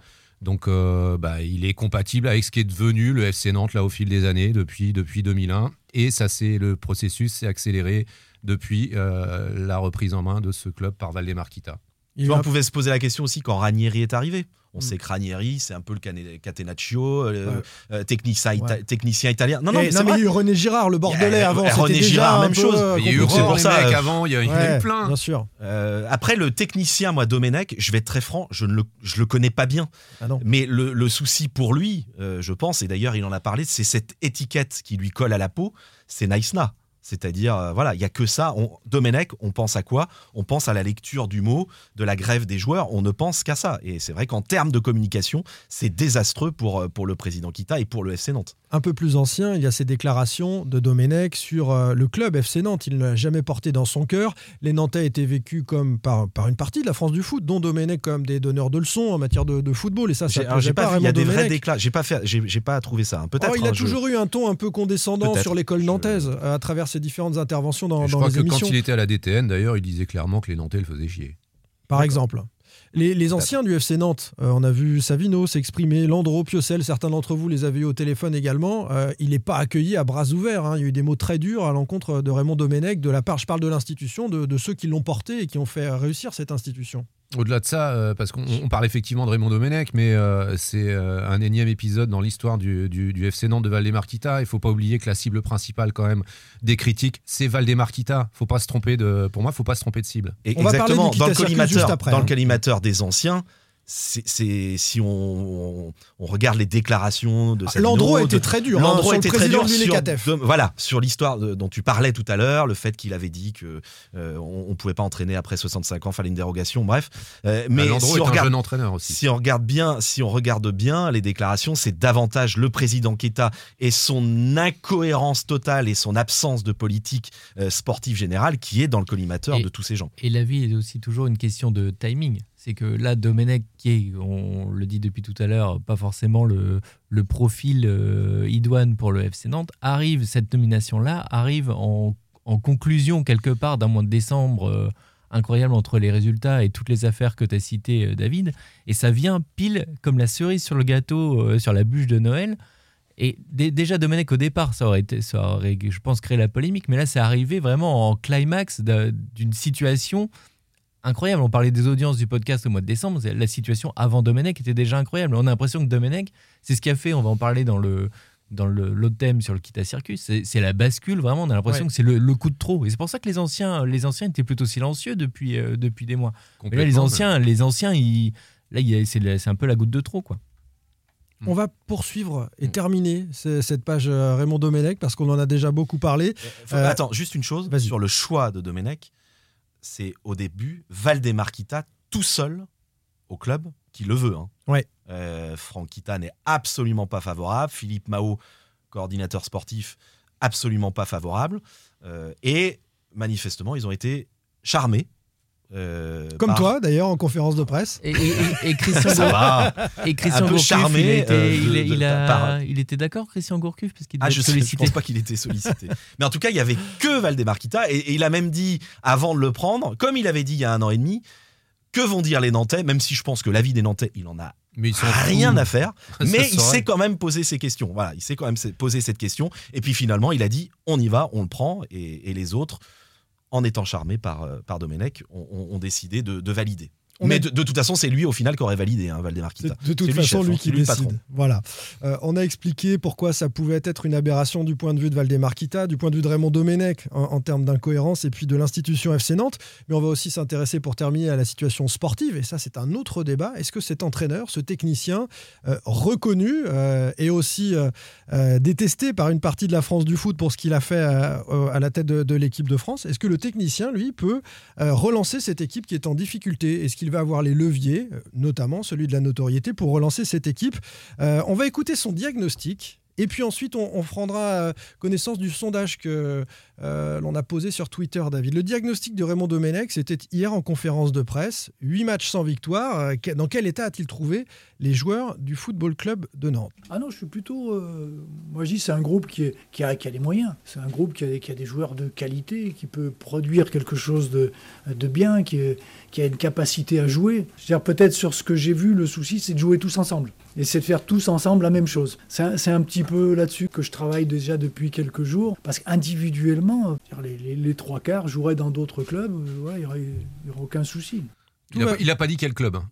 Donc, euh, bah, il est compatible avec ce qui est devenu le FC Nantes là au fil des années depuis depuis 2001. Et ça, c'est le processus s'est accéléré depuis euh, la reprise en main de ce club par Valdemar Kita. Il Tu vois, va- on pouvait se poser la question aussi quand Ranieri est arrivé. On Mm. sait que Ranieri, c'est un peu le catenaccio, euh, Ouais. euh, technicien, ita- Ouais. technicien italien. Non, non, mais c'est il y a eu René Girard, le Bordelais, avant. René déjà Girard, même chose. euh, Il y a eu pour ça, mecs euh, avant, il y, a- il y en a Ouais, eu plein. Bien sûr. Euh, après, le technicien, moi, Domenech, je vais être très franc, je ne le, je le connais pas bien. Ah non. Mais le, le souci pour lui, euh, je pense, et d'ailleurs il en a parlé, c'est cette étiquette qui lui colle à la peau, c'est Naïsna. C'est-à-dire, euh, voilà, il y a que ça. Domenech, on pense à quoi? On pense à la lecture du mot, de la grève des joueurs. On ne pense qu'à ça. Et c'est vrai qu'en termes de communication, c'est désastreux pour, euh, pour le président Kita et pour le FC Nantes. Un peu plus ancien, il y a ces déclarations de Domenech sur euh, le club FC Nantes. Il ne l'a jamais porté dans son cœur. Les Nantais étaient vécus comme par, par une partie de la France du foot, dont Domenech comme des donneurs de leçons en matière de, de football. Et ça, ça J'ai pas, vu, il y a des vrais déclats. J'ai pas fait, j'ai pas trouvé ça. hein. Peut-être. Oh, il a hein, je- toujours eu un ton un peu condescendant sur l'école nantaise euh, à travers ses différentes interventions dans, je dans crois les que émissions, quand il était à la DTN, d'ailleurs, il disait clairement que les Nantais le faisaient chier. par exemple. Les, les anciens du FC Nantes, euh, on a vu Savino s'exprimer, Landreau, Piocel, certains d'entre vous les avez eu au téléphone également. Euh, il n'est pas accueilli à bras ouverts. hein. Il y a eu des mots très durs à l'encontre de Raymond Domenech, de la part, je parle de l'institution, de, de ceux qui l'ont porté et qui ont fait réussir cette institution. Au-delà de ça, euh, parce qu'on on parle effectivement de Raymond Domenech, mais euh, c'est euh, un énième épisode dans l'histoire du, du- du FC Nantes de Valdemarquita. Il faut pas oublier que la cible principale quand même des critiques, c'est Valdemarquita. Faut pas se tromper de, pour moi, faut pas se tromper de cible. Et On va parler exactement, du dans le Kita Circus collimateur, juste après, dans hein. le collimateur des anciens, c'est si on, on- on regarde les déclarations de Savino, Landreau a de- été très dur. hein, Landreau était très dur sur, de- voilà, sur l'histoire dont tu parlais tout à l'heure, le fait qu'il avait dit que euh, on, on pouvait pas entraîner après 65 ans, fallait une dérogation, bref. Euh, mais Mais Landreau si est on un regarde, jeune entraîneur aussi. si on regarde bien, si on regarde bien les déclarations, c'est davantage le président Keita et son incohérence totale et son absence de politique euh, sportive générale qui est dans le collimateur Et- de tous ces gens. Et la vie est aussi toujours une question de timing. C'est que là, Domenech, qui est, on le dit depuis tout à l'heure, pas forcément le, profil euh, idoine pour le FC Nantes, arrive, cette nomination-là arrive en, conclusion quelque part d'un mois de décembre euh, incroyable entre les résultats et toutes les affaires que tu as citées, euh, David. Et ça vient pile comme la cerise sur le gâteau, sur la bûche de Noël. Et dé- déjà, Domenech, au départ, ça aurait, été, ça aurait, je pense, créé la polémique, mais là, c'est arrivé vraiment en climax d'un- d'une situation incroyable. On parlait des audiences du podcast au mois de décembre. La situation avant Domenech était déjà incroyable. On a l'impression que Domenech, c'est ce qui a fait, on va en parler dans le dans le- l'autre thème sur le Kita Circus, c'est la bascule vraiment. On a l'impression Ouais. que c'est le, le coup de trop. Et c'est pour ça que les anciens, les anciens étaient plutôt silencieux depuis, euh, depuis des mois. Mais là, les anciens, les anciens, ils, là, c'est un peu la goutte de trop, quoi. On va poursuivre et Mm. terminer ce- cette page euh, Raymond Domenech parce qu'on en a déjà beaucoup parlé. Euh, Attends, juste une chose sur le choix de Domenech. C'est au début Valdemarquita tout seul au club qui le veut. hein. Ouais. Euh, Franck Kita n'est absolument pas favorable. Philippe Mao, coordinateur sportif, absolument pas favorable. Euh, et manifestement, ils ont été charmés. Euh, Comme par- toi d'ailleurs en conférence de presse. Et, et- et- Christian, Ça va. et Christian Un peu Gourcuff, charmé, il, était- euh, il, de- il de- a- par- il était d'accord, Christian Gourcuff, parce qu'il Ah, je, sais, je pense pas qu'il était sollicité. Mais en tout cas, il y avait que Valdemarquita et, et il a même dit avant de le prendre, comme il avait dit il y a un an et demi, que vont dire les Nantais, même si je pense que l'avis des Nantais, il en a Mais ils sont rien à faire, mais il s'est quand même posé ces questions. Voilà, il s'est quand même posé cette question. Et puis finalement, il a dit on y va, on le prend. Et, et les autres, en étant charmés par, euh, par Domenech, ont, décidé de valider. On mais est- de, de toute façon, c'est lui au final qui aurait validé, hein, Valdemarquita. C'est de toute façon chef, lui hein, qui le décide. Voilà. Euh, on a expliqué pourquoi ça pouvait être une aberration du point de vue de Valdemarquita, du point de vue de Raymond Domenech en, en termes d'incohérence et puis de l'institution FC Nantes. Mais on va aussi s'intéresser pour terminer à la situation sportive. Et ça, c'est un autre débat. Est-ce que cet entraîneur, ce technicien euh, reconnu euh, et aussi détesté par une partie de la France du foot pour ce qu'il a fait à la tête de, de l'équipe de France, est-ce que le technicien, lui, peut relancer cette équipe qui est en difficulté? Est-ce qu'il va avoir les leviers, euh, notamment celui de la notoriété, pour relancer cette équipe Euh, On va écouter son diagnostic. Et puis ensuite, on, prendra euh, connaissance du sondage que euh, l'on a posé sur Twitter, David. Le diagnostic de Raymond Domenech, c'était hier en conférence de presse. Huit matchs sans victoire. Euh, Dans quel état a-t-il trouvé les joueurs du Football Club de Nantes? Ah non, je suis plutôt. euh, moi, je dis c'est un groupe qui, est- qui, a, qui les moyens. C'est un groupe qui a, qui a des joueurs de qualité, qui peut produire quelque chose de, de bien, qui, a une capacité à jouer. Je peut-être sur ce que j'ai vu, le souci, c'est de jouer tous ensemble. Et c'est de faire tous ensemble la même chose. C'est un petit peu là-dessus que je travaille déjà depuis quelques jours. Parce qu'individuellement, les, les- les trois quarts joueraient dans d'autres clubs, euh, voilà, il n'y aurait, aucun souci. Il a, pas- il a pas dit quel club. hein.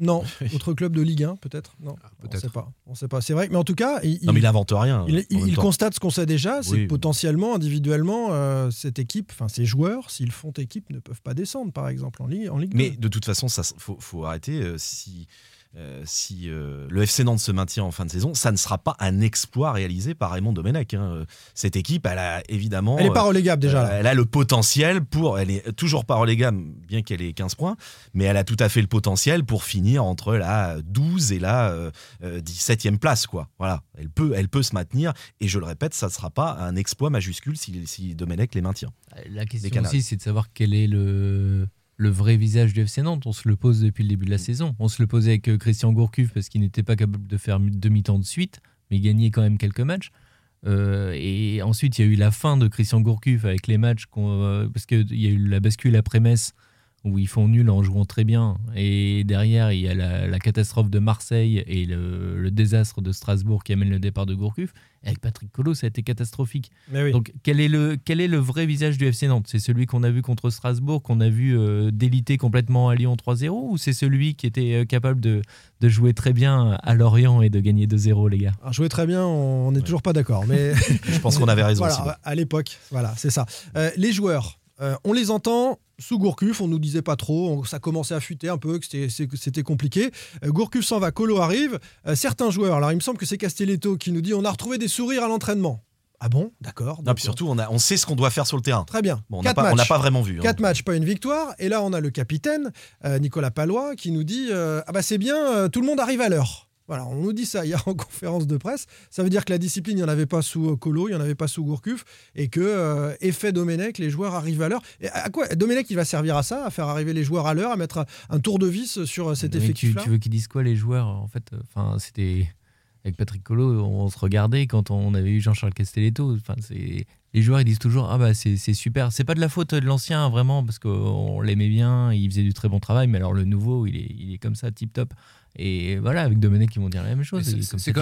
Non, [LAUGHS] autre club de Ligue 1 peut-être Non, on ne peut-être. sait pas. On sait pas. C'est vrai, mais en tout cas, il, Non, mais il invente rien. Il, constate ce qu'on sait déjà, c'est Oui. que potentiellement, individuellement, euh, cette équipe, enfin ces joueurs, s'ils font équipe, ne peuvent pas descendre, par exemple, en Ligue, en Ligue Mais 2. de toute façon, ça faut, faut arrêter. euh, si euh, si euh, le FC Nantes se maintient en fin de saison, ça ne sera pas un exploit réalisé par Raymond Domenech. hein. Cette équipe, elle a évidemment. Elle n'est pas euh, relégable déjà. euh, là. elle a le potentiel pour. Elle est toujours pas relégable, bien qu'elle ait 15 points, mais elle a tout à fait le potentiel pour finir entre la 12 et la euh, euh, 17e place. Quoi. Voilà. Elle peut, elle peut se maintenir. Et je le répète, ça ne sera pas un exploit majuscule si, si Domenech les maintient. La question aussi, c'est de savoir quel est le, le vrai visage du FC Nantes. On se le pose depuis le début de la saison. On se le posait avec euh, Christian Gourcuff parce qu'il n'était pas capable de faire demi-temps de suite, mais il gagnait quand même quelques matchs. Euh, et ensuite, il y a eu la fin de Christian Gourcuff avec les matchs, euh, parce qu'il y a eu la bascule après Metz où ils font nul en jouant très bien. Et derrière, il y a la, la catastrophe de Marseille et le, le désastre de Strasbourg qui amène le départ de Gourcuff. Avec Patrick Collot, ça a été catastrophique. Mais oui. Donc, quel est, le, quel est le vrai visage du FC Nantes? C'est celui qu'on a vu contre Strasbourg, qu'on a vu euh, déliter complètement à Lyon 3-0 Ou c'est celui qui était euh, capable de, de jouer très bien à Lorient et de gagner 2-0, les gars? Alors, jouer très bien, on n'est toujours pas d'accord. Mais [LAUGHS] Je pense qu'on avait raison [LAUGHS] voilà, aussi. à l'époque, voilà, c'est ça. Euh, les joueurs, euh, on les entend sous Gourcuff, on nous disait pas trop, on- ça commençait à fuiter un peu, que c'était- compliqué. Euh, Gourcuff s'en va, Colo arrive. Euh, certains joueurs, alors il me semble que c'est Castelletto qui nous dit on a retrouvé des sourires à l'entraînement. Ah bon? D'accord. Non, puis surtout, on, a, on sait ce qu'on doit faire sur le terrain. Très bien. Bon, on n'a pas, vraiment vu. hein. Quatre matchs, pas une victoire. Et là, on a le capitaine, euh, Nicolas Palois, qui nous dit Ah bah c'est bien, tout le monde arrive à l'heure. Voilà, on nous dit ça hier en [LAUGHS] conférence de presse. Ça veut dire que la discipline, il n'y en avait pas sous euh, Colo, il n'y en avait pas sous Gourcuff, et que, euh, effet Domenech, les joueurs arrivent à l'heure. Et à quoi Domenech, il va servir à ça, à faire arriver les joueurs à l'heure, à mettre un, tour de vis sur euh, cet tu, effectif-là tu veux qu'ils disent quoi, les joueurs En fait, euh, enfin, c'était. Avec Patrick Collot, on se regardait quand on avait eu Jean-Charles Castelletto. Enfin, c'est. Les joueurs, ils disent toujours Ah, bah, c'est c'est super. C'est pas de la faute de l'ancien, vraiment, parce qu'on l'aimait bien, il faisait du très bon travail, mais alors le nouveau, il est, il est comme ça, tip top. Et voilà, avec Domenech, ils vont dire la même chose.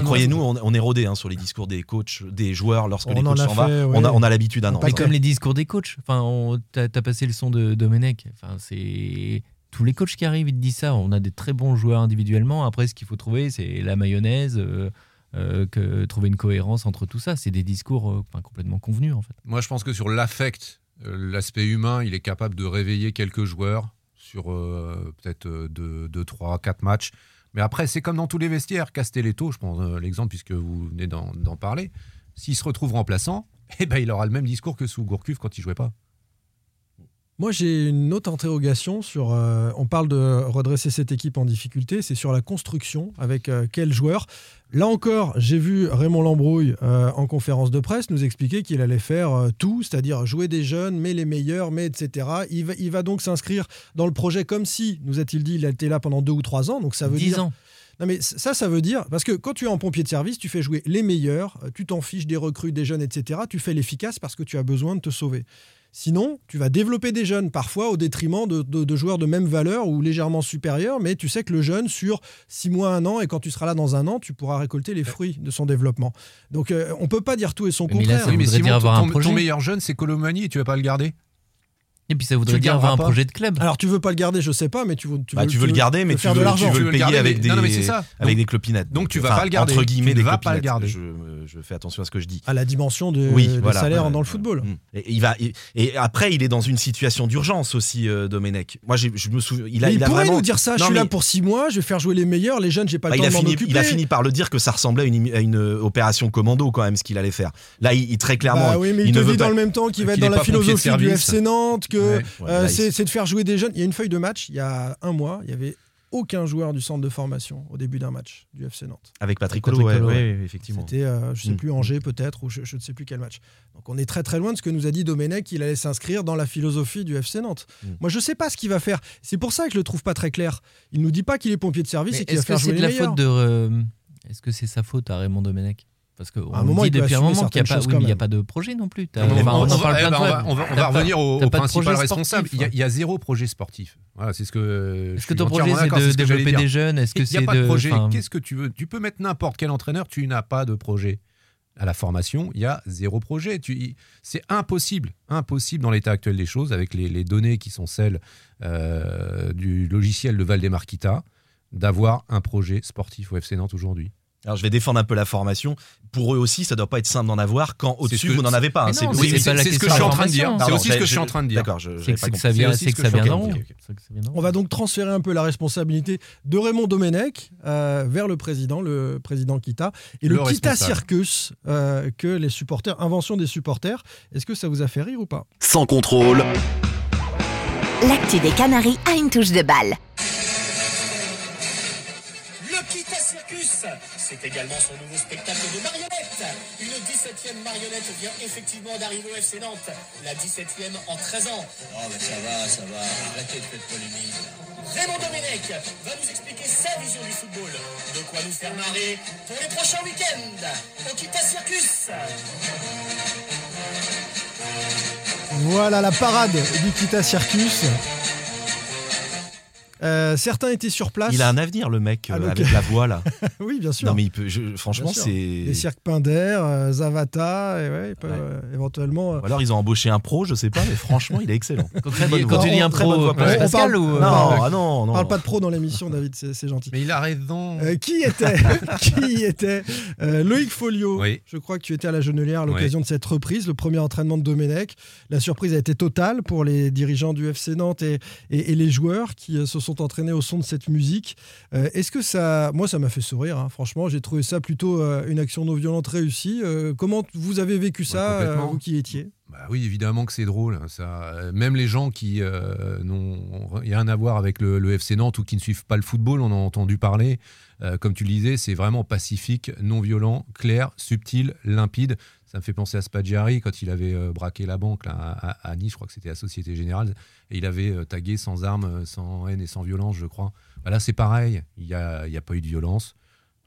Croyez-nous, on, on est rodé hein, sur les discours des coachs, des joueurs lorsque On les coachs a s'en vont. fait, On a, ouais. on a l'habitude pas Mais comme les discours des coachs. Enfin, t'as as passé le son de Domenech. Enfin, c'est tous les coachs qui arrivent, ils te disent ça. On a des très bons joueurs individuellement. Après, ce qu'il faut trouver, c'est la mayonnaise, euh, euh, que trouver une cohérence entre tout ça. C'est des discours euh, enfin, complètement convenus, en fait. Moi, je pense que sur l'affect, euh, l'aspect humain, il est capable de réveiller quelques joueurs sur euh, peut-être 2, 3, 4 matchs. Mais après, c'est comme dans tous les vestiaires. Castelletto, je prends euh, l'exemple puisque vous venez d'en parler. S'il se retrouve remplaçant, [LAUGHS] eh ben, il aura le même discours que sous Gourcuff quand il jouait pas. Moi, j'ai une autre interrogation sur. euh, on parle de redresser cette équipe en difficulté, c'est sur la construction avec euh, quels joueurs. Là encore, j'ai vu Raymond Lambrouille euh, en conférence de presse nous expliquer qu'il allait faire euh, tout, c'est-à-dire jouer des jeunes, mais les meilleurs, mais etc. Il va, il va donc s'inscrire dans le projet comme si, nous a-t-il dit, il a été là pendant deux ou trois ans. Donc ça veut 10 dire. ans. Non mais ça, ça veut dire, parce que quand tu es en pompier de service, tu fais jouer les meilleurs, tu t'en fiches des recrues, des jeunes, etc. Tu fais l'efficace parce que tu as besoin de te sauver. Sinon, tu vas développer des jeunes, parfois au détriment de, de- de joueurs de même valeur ou légèrement supérieurs, mais tu sais que le jeune, sur six mois, un an, et quand tu seras là dans un an, tu pourras récolter les fruits de son développement. Donc euh, on peut pas dire tout et son Mais là, contraire. ça Oui, mais Simon, dire avoir ton, un projet. ton meilleur jeune, c'est Colomani et tu vas pas le garder Et puis ça voudrait le dire avoir un pas projet de club. Alors tu veux pas le garder, je sais pas, mais tu veux, tu Bah, veux, tu veux le garder, mais tu faire de veux, tu l'argent. veux le payer garder, avec des, non, non, ça. avec Donc- des clopinettes. donc tu vas Enfin, pas le garder. Entre guillemets, Tu des ne vas pas le garder. Je, je fais attention à ce que je dis. à la dimension de, Oui, des voilà, salaires voilà, dans le football. Mm. Et, il va, et, et après, il est dans une situation d'urgence aussi, euh, Domenech. Moi, je me souviens. Il a, Mais il, il a pourrait vraiment. nous dire ça, je Non, suis mais- là pour six mois, je vais faire jouer les meilleurs, les jeunes, j'ai pas Bah, le il, temps de m'en occuper. il a fini par le dire que ça ressemblait à une, une opération commando quand même ce qu'il allait faire. Là, il, très clairement, Bah oui, mais il, te dit dans le même temps qu'il va être dans la philosophie du. FC Nantes, que Ouais. Ouais, euh, c'est il- de faire jouer des jeunes. Il y a une feuille de match, il y a un mois, il y avait aucun joueur du centre de formation au début d'un match du FC Nantes. Avec Patrick Patrick Collot, ouais, effectivement. C'était, euh, je sais Mm. plus, Angers peut-être, ou je, je ne sais plus quel match. Donc on est très très loin de ce que nous a dit Domenech, qu'il allait s'inscrire dans la philosophie du FC Nantes. Mm. Moi je sais pas ce qu'il va faire. C'est pour ça que je le trouve pas très clair. Il nous dit pas qu'il est pompier de service Mais et qu'il va Est-ce que c'est de la faute de. euh, Est-ce que c'est sa faute à Raymond Domenech? Parce qu'on moment, dit il depuis un moment qu'il n'y a, pas- oui, mais y a pas de projet non plus. T'as- On, enfin, on- on en on parle va- plein eh de ben, on fois. va, on va- on T'as va pas- revenir au, au pas de principal projet responsable. sportif. Il y, a, il y a zéro projet sportif. Voilà, c'est ce que. Est-ce que ton projet c'est de développer des jeunes? Est-ce que Il n'y a c'est pas de projet. Qu'est-ce que tu veux? Tu peux mettre n'importe quel entraîneur, tu n'as pas de projet. À la formation, il y a zéro projet. C'est impossible, impossible dans l'état actuel des choses, avec les, les données qui sont celles euh, du logiciel de Valdemarquita, d'avoir un projet sportif au FC Nantes aujourd'hui. Alors, je vais défendre un peu la formation. Pour eux aussi, ça doit pas être simple d'en avoir quand au-dessus vous n'en avez pas. hein. C'est oui, ce que je suis en train de dire. C'est aussi ce que je suis en train de dire. D'accord, je- C'est que, ça vient, C'est que que ça je vient d'en. On va donc transférer un peu la responsabilité de Raymond Domenech euh, vers le président, le président Kita. Et le, Le Kita. Circus euh, que les supporters, invention des supporters, est-ce que ça vous a fait rire ou pas? Sans contrôle, L'actu des Canaries a une touche de balle. Circus, c'est également son nouveau spectacle de marionnettes. Une 17e marionnette vient effectivement d'arriver au FC Nantes, la 17e en 13 ans. Oh, mais ça va, ça va. Arrêtez de faire polémique. Raymond Domenech va nous expliquer sa vision du football. De quoi nous faire marrer pour les prochains week-ends au Kita Circus. Voilà la parade du Kita Circus. Euh, certains étaient sur place. Il a un avenir, le mec, Ah, euh, donc- avec la voix là. [LAUGHS] oui, bien sûr. Non, mais il peut. je- franchement, c'est. Les cirques Pinder, euh, Zavata, et ouais, euh, éventuellement. Ou alors ils ont embauché un pro, je sais pas, mais franchement, il est excellent. [LAUGHS] Quand tu dis- un pro, Pascal. Ou, parle- Non, ah non, On non. parle pas de pro dans l'émission, David, c'est gentil. Mais il a raison. Euh, qui était, [LAUGHS] qui était Euh, Loïc Folio Oui. Je crois que tu étais à la Genelière à l'occasion de cette reprise, le premier entraînement de Domenech. La surprise a été totale pour les dirigeants du FC Nantes et, et- et les joueurs qui se sont entraînés au son de cette musique. Euh, Est-ce que ça. Moi, ça m'a fait sourire, hein. franchement. J'ai trouvé ça plutôt euh, une action non violente réussie. Euh, comment vous avez vécu ça, vous qui étiez? Bah oui, évidemment que c'est drôle. hein, Ça, même les gens qui n'ont rien à voir avec le, le FC Nantes ou qui ne suivent pas le football, on en a entendu parler. Comme tu le disais, c'est vraiment pacifique, non violent, clair, subtil, limpide. Ça me fait penser à Spaggiari quand il avait euh, braqué la banque là, à, à- à Nice, je crois que c'était la Société Générale, et il avait euh, tagué sans armes, euh, sans haine et sans violence, je crois. Bah là, c'est pareil. Il n'y a, il y a pas eu de violence.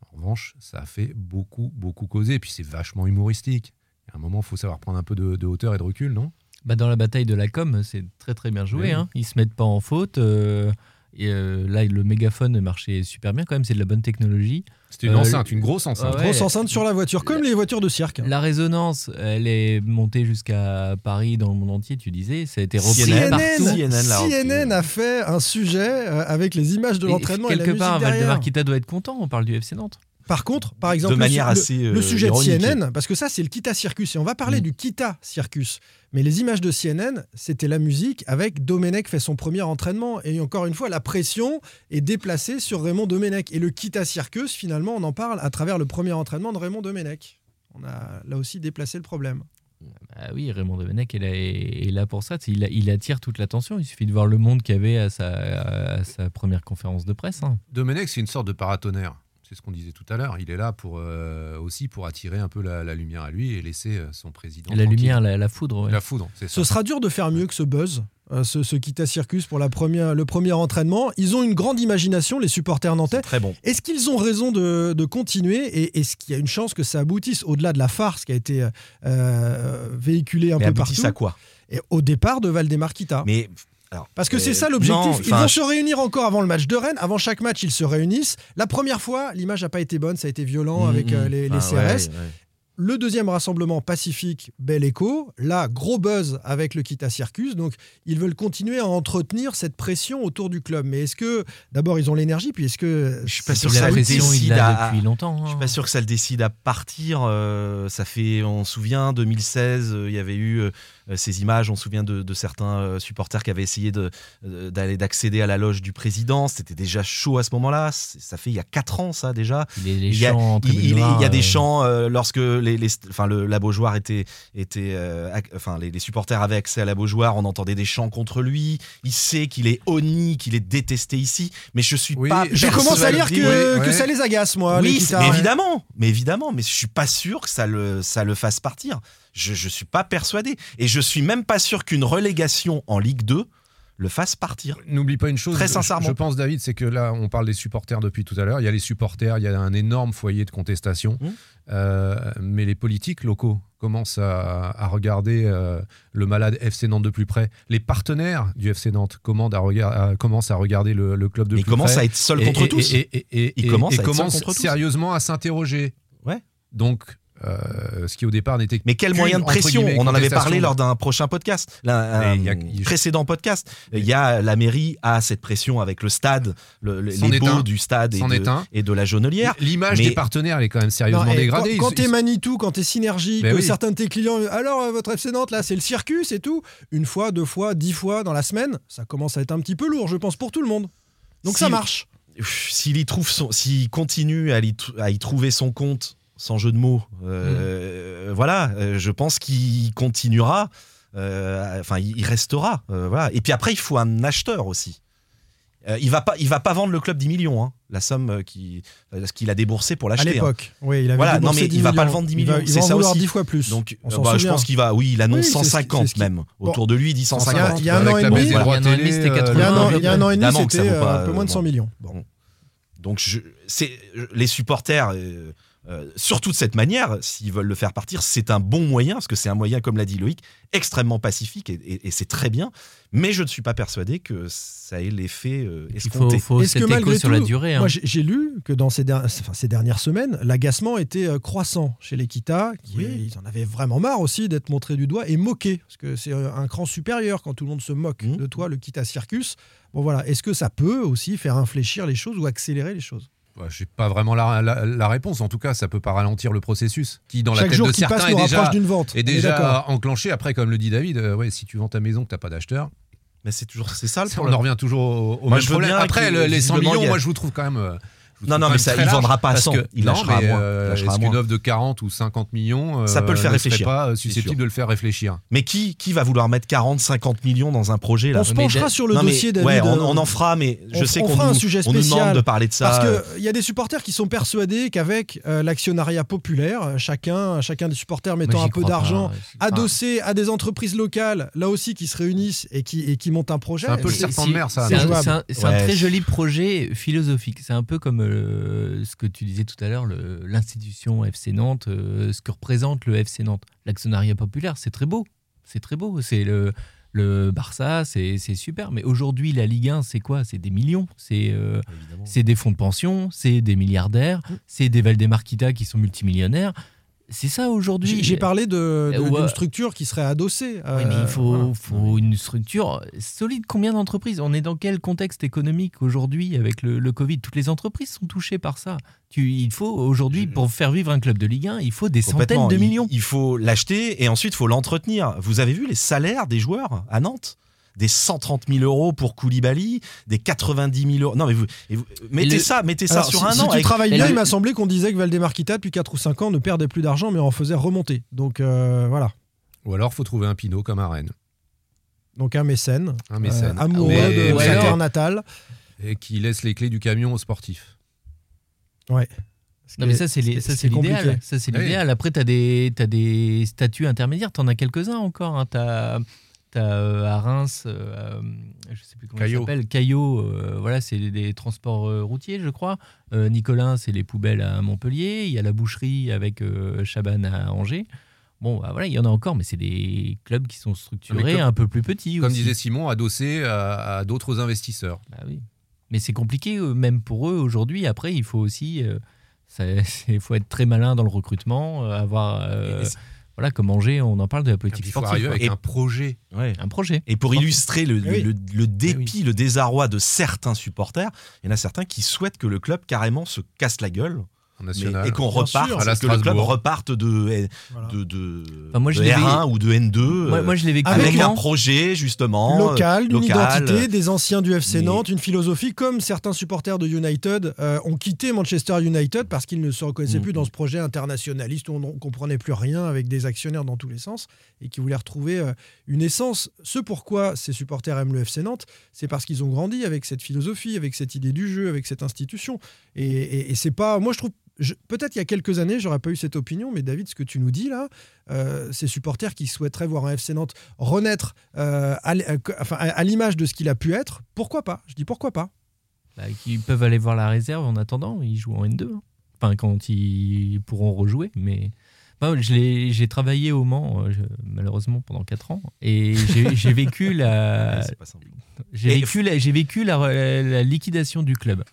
En revanche, ça a fait beaucoup, beaucoup causer. Et puis c'est vachement humoristique. A un moment, il faut savoir prendre un peu de, de hauteur et de recul, non? Bah, dans la bataille de la com, c'est très très bien joué. Oui. Hein. Ils se mettent pas en faute. euh, et euh, là, le mégaphone marchait super bien quand même. C'est de la bonne technologie. C'était une Euh, enceinte, une grosse enceinte. ouais, Grosse enceinte sur la voiture, comme les voitures de cirque. La résonance, elle est montée jusqu'à Paris, dans le monde entier, tu disais. Ça a été repris CNN. partout. CNN. CNN a fait un sujet euh, avec les images de l'entraînement et, la quelque musique part, derrière. Valdemar Kita doit être content. On parle du FC Nantes. Par contre, par exemple, De le manière su- le, assez, le euh, sujet ironique. de CNN, parce que ça, c'est le Kita Circus, et on va parler Mm. du Kita Circus. Mais les images de CNN, c'était la musique avec Domenech fait son premier entraînement. Et encore une fois, la pression est déplacée sur Raymond Domenech. Et le Kita Circus, finalement, on en parle à travers le premier entraînement de Raymond Domenech. On a là aussi déplacé le problème. Ah oui, Raymond Domenech est là, est là pour ça. Il, il attire toute l'attention. Il suffit de voir le monde qu'il y avait à sa, à sa première conférence de presse. hein. Domenech, c'est une sorte de paratonnerre. C'est ce qu'on disait tout à l'heure. Il est là pour euh, aussi pour attirer un peu la, la lumière à lui et laisser euh, son président. La tranquille. lumière, la, la foudre. ouais. La foudre, c'est ça. Ce sera dur de faire mieux que ce buzz, euh, ce, ce Kita Circus pour la première, le premier entraînement. Ils ont une grande imagination, les supporters nantais. Très bon. Est-ce qu'ils ont raison de, de continuer et est-ce qu'il y a une chance que ça aboutisse au-delà de la farce qui a été euh, véhiculée un Mais peu partout à quoi? et au départ de Valdemar Kita Mais. Alors, Parce que euh, c'est ça l'objectif. Ils vont je- se réunir encore avant le match de Rennes. Avant chaque match, ils se réunissent. La première fois, l'image n'a pas été bonne. Ça a été violent Mm, avec euh, mm. les, les Ah, CRS. ouais, ouais. Le deuxième rassemblement pacifique, bel écho. Là, gros buzz avec le Kita Circus. Donc, ils veulent continuer à entretenir cette pression autour du club. Mais est-ce que, d'abord, ils ont l'énergie Puis est-ce que. Je suis pas sûr que ça le décide à- depuis longtemps. Je suis hein. pas sûr que ça le décide à partir. euh, ça fait, on se souvient, 2016, euh, il y avait eu euh, ces images. On se souvient de, de certains euh, supporters qui avaient essayé euh, d'aller d'accéder à la loge du président. C'était déjà chaud à ce moment-là. Ça fait il y a 4 ans, ça déjà. Les, les Il y a, chants il- tribune il- il y a des euh, chants euh, lorsque les, les- enfin, le, la Beaujoire était, était euh, ac- enfin, les, les supporters avaient accès à la Beaujoire, on entendait des chants contre lui. Il sait qu'il est honni, qu'il est détesté ici, mais je suis Oui, pas. Je commence à lire que, ça les agace, moi. les oui, c'est- mais évidemment, mais évidemment, mais je suis pas sûr que ça le, ça le fasse partir. Je, je suis pas persuadé, et je suis même pas sûr qu'une relégation en Ligue 2 le fasse partir. N'oublie pas une chose. Très sincèrement. Je pense, David, c'est que là, on parle des supporters depuis tout à l'heure. Il y a les supporters, il y a un énorme foyer de contestation. Mmh. Euh, mais les politiques locaux commencent à, à regarder euh, le malade FC Nantes de plus près. Les partenaires du FC Nantes à regard- à- commencent à regarder le, le club de Mais plus près. à être seul Et- contre tous. Et, et- et- Il et- commence et à être seul commence contre tous. sérieusement à s'interroger. Ouais. Donc, euh, ce qui au départ n'était Mais quel moyen de pression On en avait parlé lors d'un prochain podcast, là, un y a- précédent podcast. Il y a la mairie a cette pression avec le stade, le- les baux du stade et de, et la jaunelière. L'image des partenaires, elle est quand même sérieusement Non, dégradée. Quand, quand t'es Manitou, quand t'es Synergie, Ben que oui. certains de tes clients, alors euh, votre FC Nantes, là, c'est le circus et tout, une fois, deux fois, dix fois dans la semaine, ça commence à être un petit peu lourd, je pense, pour tout le monde. Donc Si- ça marche. S'il y trouve s'il continue à y, tr- à y trouver son compte, sans jeu de mots, euh, voilà, euh, je pense qu'il continuera. euh, Enfin, il restera. euh, voilà. Et puis après, il faut un acheteur aussi. Euh, il va pas, il va pas vendre le club 10 millions, hein, la somme qui, ce qu'il a déboursé pour À l'acheter. hein. l'époque, oui, il avait Voilà, non mais 10 il va pas millions. le vendre 10 Il va- millions, il c'est va en ça aussi. 10 fois plus. Donc, On s'en bah, je pense qu'il va, oui, il annonce Oui, c'est ce qui- 150 c'est ce qui- même. Bon. Autour de lui, il dit 150. Il y a un an et demi, baisse des il y a droits un an et demi, télé, c'était 80. Il y a un an, il y a un an et demi, Évidemment que ça c'était vaut pas, un peu moins de euh, 100 millions. Bon. Donc je, c'est les supporters. euh, euh, surtout de cette manière, s'ils veulent le faire partir, c'est un bon moyen, parce que c'est un moyen, comme l'a dit Loïc, extrêmement pacifique et, et- et c'est très bien. Mais je ne suis pas persuadé que ça ait l'effet euh, escompté. Est-ce que malgré tout, moi j'ai lu que dans ces, der- enfin, ces dernières semaines, l'agacement était euh, croissant chez l'Equita. qui- Ils en avaient vraiment marre aussi d'être montrés du doigt et moqués, parce que c'est un cran supérieur quand tout le monde se moque Mmh. de toi, le Kita Circus. Bon voilà, est-ce que ça peut aussi faire infléchir les choses ou accélérer les choses? Bah, j'ai pas vraiment la, la- la réponse. En tout cas, ça peut pas ralentir le processus qui, dans la Chaque tête jour de qui certains, passe est nous déjà, rapproche d'une vente. est On déjà enclenché. Après, comme le dit David, euh, ouais, si tu vends ta maison que t'as pas d'acheteur, Mais c'est toujours c'est ça le on problème. en revient toujours au, au Moi, même je problème. Après, les 100 visiblement, millions, a- moi, je vous trouve quand même. euh, je Non, non, mais ça, il vendra pas à parce 100, que- il non, lâchera à mais, moins, euh, à Est-ce qu'une offre de 40 ou 50 millions Ça peut le faire réfléchir, pas euh, susceptible de le faire réfléchir Mais qui, qui va vouloir mettre 40, 50 millions dans un projet là On se penchera sur le Non, mais- dossier, David. Ouais, on, euh, on en fera, mais je on- sais on qu'on fera un nous, nous spécial. demande de parler de ça. Parce euh, qu'il y a des supporters qui sont persuadés qu'avec euh, l'actionnariat populaire, euh, chacun, chacun des supporters mettant un peu d'argent, adossé à des entreprises locales, là aussi qui se réunissent et qui, et qui montent un projet. C'est un peu le serpent de mer, ça. C'est un, très joli projet philosophique. C'est un peu comme euh, ce que tu disais tout à l'heure, l'institution FC Nantes, euh, ce que représente le FC Nantes. L'actionnariat populaire, c'est très beau. C'est très beau. C'est le, le Barça, c'est super. Mais aujourd'hui, la Ligue 1, c'est quoi? C'est des millions. C'est euh, c'est des fonds de pension, c'est des milliardaires, c'est des Valdemarquita qui sont multimillionnaires. C'est ça aujourd'hui. J'ai parlé de- de- ouais. d'une structure qui serait adossée. Oui, mais euh, il faut, voilà. faut une structure solide. Combien d'entreprises? On est dans quel contexte économique aujourd'hui avec le, le Covid? Toutes les entreprises sont touchées par ça. Tu, il faut aujourd'hui, pour faire vivre un club de Ligue 1, il faut des centaines de Il- millions. Il, faut l'acheter et ensuite il faut l'entretenir. Vous avez vu les salaires des joueurs à Nantes? Des 130 000 euros pour Koulibaly, des 90 000 euros. Non, mais vous, et vous- mettez le- ça, mettez ça sur si, un si an. tu avec- travailles bien, le- il m'a semblé qu'on disait que Valdemarquita, depuis 4 ou 5 ans, ne perdait plus d'argent, mais en faisait remonter. Donc euh, voilà. Ou alors, faut trouver un Pinot comme à Rennes. Donc un mécène, Un mécène. euh, amoureux Mais- de mais sa alors- terre natale. Et qui laisse les clés du camion aux sportifs. Ouais. Non, mais ça, c'est l'idéal. Ça, c'est Oui. l'idéal. Après, tu as des, t'as des statuts intermédiaires. Tu en as quelques-uns encore. hein. Tu as, à Reims, euh, je sais plus comment Caillot. il s'appelle, Caillot, euh, voilà, c'est des, transports euh, routiers, je crois. Euh, Nicolas, c'est les poubelles à Montpellier. Il y a la boucherie avec euh, Chaban à Angers. Bon, bah, voilà, il y en a encore, mais c'est des clubs qui sont structurés comme- un peu plus petits. Comme aussi. disait Simon, adossé à, à d'autres investisseurs. Bah oui. Mais c'est compliqué, euh, même pour eux aujourd'hui. Après, il faut aussi. euh, ça- [LAUGHS] faut être très malin dans le recrutement, euh, avoir. euh, voilà, comme Angers, on en parle de la politique Il faut sportive. arriver quoi. avec Et- un projet. Ouais. Un projet. Et pour illustrer le, Oui. le- le dépit, le désarroi de certains supporters, il y en a certains qui souhaitent que le club carrément se casse la gueule Mais- et qu'on reparte, sûr. À la que le club Strasbourg. reparte de, Voilà. de, de, Enfin, moi, je de l'ai R1 ou de N2 Moi, euh, moi, je l'ai vécu Avec avec un projet justement local, euh, une local. identité, des anciens du FC mais- Nantes, une philosophie, comme certains supporters de United euh, ont quitté Manchester United parce qu'ils ne se reconnaissaient plus dans ce projet internationaliste où on ne comprenait plus rien avec des actionnaires dans tous les sens et qui voulaient retrouver euh, une essence. Ce pourquoi ces supporters aiment le FC Nantes, c'est parce qu'ils ont grandi avec cette philosophie, avec cette idée du jeu, avec cette institution. Et, et- et c'est pas, moi je trouve. Peut-être il y a quelques années, j'aurais pas eu cette opinion, mais David, ce que tu nous dis là, euh, ces supporters qui souhaiteraient voir un FC Nantes renaître euh, à, euh, à- l'image de ce qu'il a pu être, pourquoi pas? Je dis pourquoi pas. Bah, qui peuvent aller voir la réserve en attendant. Ils jouent en N2. hein. Enfin, quand ils pourront rejouer. Mais Bah, je l'ai- j'ai travaillé au Mans, euh, je- malheureusement, pendant 4 ans. Et [LAUGHS] j'ai vécu la. Ouais. J'ai vécu, la, j'ai vécu la, la liquidation du club.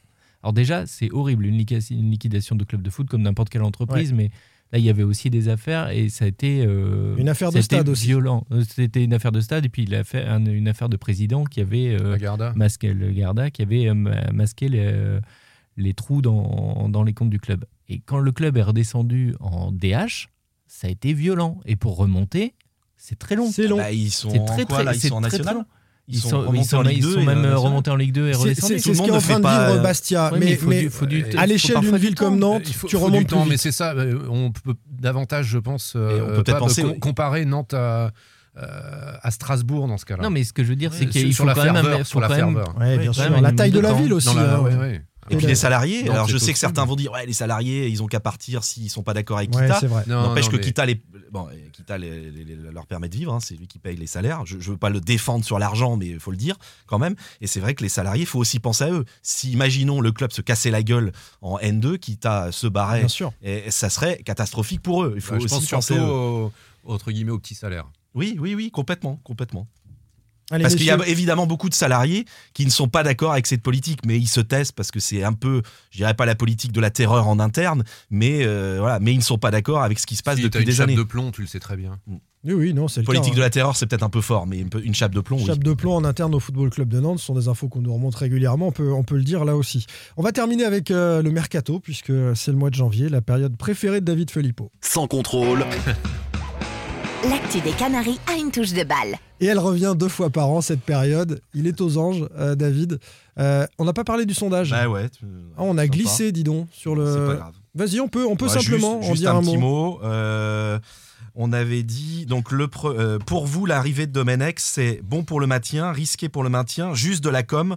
Alors déjà, c'est horrible, une liquidation, de club de foot comme n'importe quelle entreprise, mais là, il y avait aussi des affaires et ça a été... euh, Une affaire de stade aussi. violent. Euh, C'était une affaire de stade et puis il a fait un- une affaire de président qui avait euh, Garda. masqué le Garda, qui avait euh, ma- masqué les, les trous dans, dans les comptes du club. Et quand le club est redescendu en DH, ça a été violent. Et pour remonter, c'est très long. C'est long. Bah, ils sont très, quoi, très- là? Ils c'est sont en très, très national? long. Ils Ils sont sont, remontés ils sont- en Ligue ils 2 sont et même remontés en Ligue 2 et redescendus. C'est ce qu'est en train de vivre euh, Bastia. Ouais, mais mais il faut mais du- faut du- à l'échelle d'une du ville comme Nantes, Il faut, tu faut remontes du temps, plus mais c'est ça. euh, On peut davantage, je pense, euh, Et on peut peut-être pas, penser, com- oui. comparer Nantes à, euh, à Strasbourg dans ce cas-là. Non, mais ce que je veux dire, c'est qu'il sur- faut sur la quand même... ferveur, faut sur la quand même- ferveur. Ouais, Oui, bien quand sûr. même La une taille de la ville aussi. Et puis les salariés, Non, alors je sais que certains vont dire ouais les salariés ils ont qu'à partir s'ils sont pas d'accord avec Ouais, Kita. c'est vrai. Non, N'empêche que mais- Kita, les, bon, Kita les- les- les- leur permet de vivre, hein, c'est lui qui paye les salaires. Je ne veux pas le défendre sur l'argent, mais il faut le dire quand même. Et c'est vrai que les salariés, il faut aussi penser à eux. Si, imaginons, le club se cassait la gueule en N2, Kita se barrait, Bien sûr. et ça serait catastrophique pour eux. Il faut Bah, je aussi pense penser surtout à eux. au- entre guillemets aux petits salaires. Oui, oui, oui, complètement, complètement. Allez, Parce qu'il y a évidemment beaucoup de salariés qui ne sont pas d'accord avec cette politique, mais ils se taisent parce que c'est un peu, je dirais pas la politique de la terreur en interne, mais euh, voilà, mais ils ne sont pas d'accord avec ce qui se passe Si depuis une des chape années. de plomb, tu le sais très bien. Oui, oui, non, c'est le Politique cas, de hein. la terreur, c'est peut-être un peu fort, mais une, une chape de plomb, oui. Chape de plomb en interne au Football Club de Nantes, ce sont des infos qu'on nous remonte régulièrement, on peut, on peut le dire là aussi. On va terminer avec euh, le mercato, puisque c'est le mois de janvier, la période préférée de David Filippo. Sans contrôle, [LAUGHS] L'actu des Canaries a une touche de balle. Et elle revient deux fois par an, cette période. Il est aux anges, euh, David. Euh, on n'a pas parlé du sondage. Bah ouais. tu- Ah, on a sympa. glissé, dis donc, sur le. C'est pas grave. Vas-y, on peut, on peut Ouais, simplement juste, en juste dire un, un, petit mot. mot. Euh, on avait dit donc le pre- euh, pour vous l'arrivée de Domenech c'est bon pour le maintien, risqué pour le maintien, juste de la com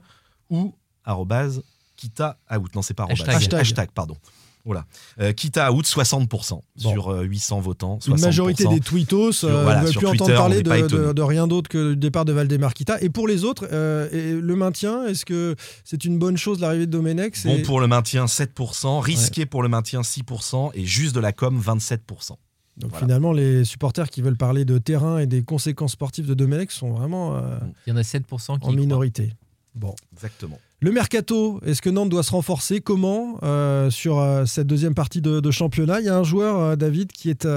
ou arrobase kita out non c'est pas arrobase Hashtag. hashtag, pardon. Voilà. Euh, Kita out 60% sur euh, 800 votants. 60%. Une majorité des tweetos euh, voilà, ne veulent sur plus Twitter, entendre parler de, étonné. de- de rien d'autre que le départ de Valdemar Kita. Et pour les autres, euh, et le maintien, est-ce que c'est une bonne chose l'arrivée de Domenech Bon pour le maintien 7%, risqué pour le maintien 6% et juste de la com 27%. Donc Voilà. finalement, les supporters qui veulent parler de terrain et des conséquences sportives de Domenech sont vraiment euh, Il y en a 7% qui en croient. minorité. Bon. Exactement. Le mercato, est-ce que Nantes doit se renforcer? Comment euh, sur euh, cette deuxième partie de, de championnat? Il y a un joueur, euh, David, qui est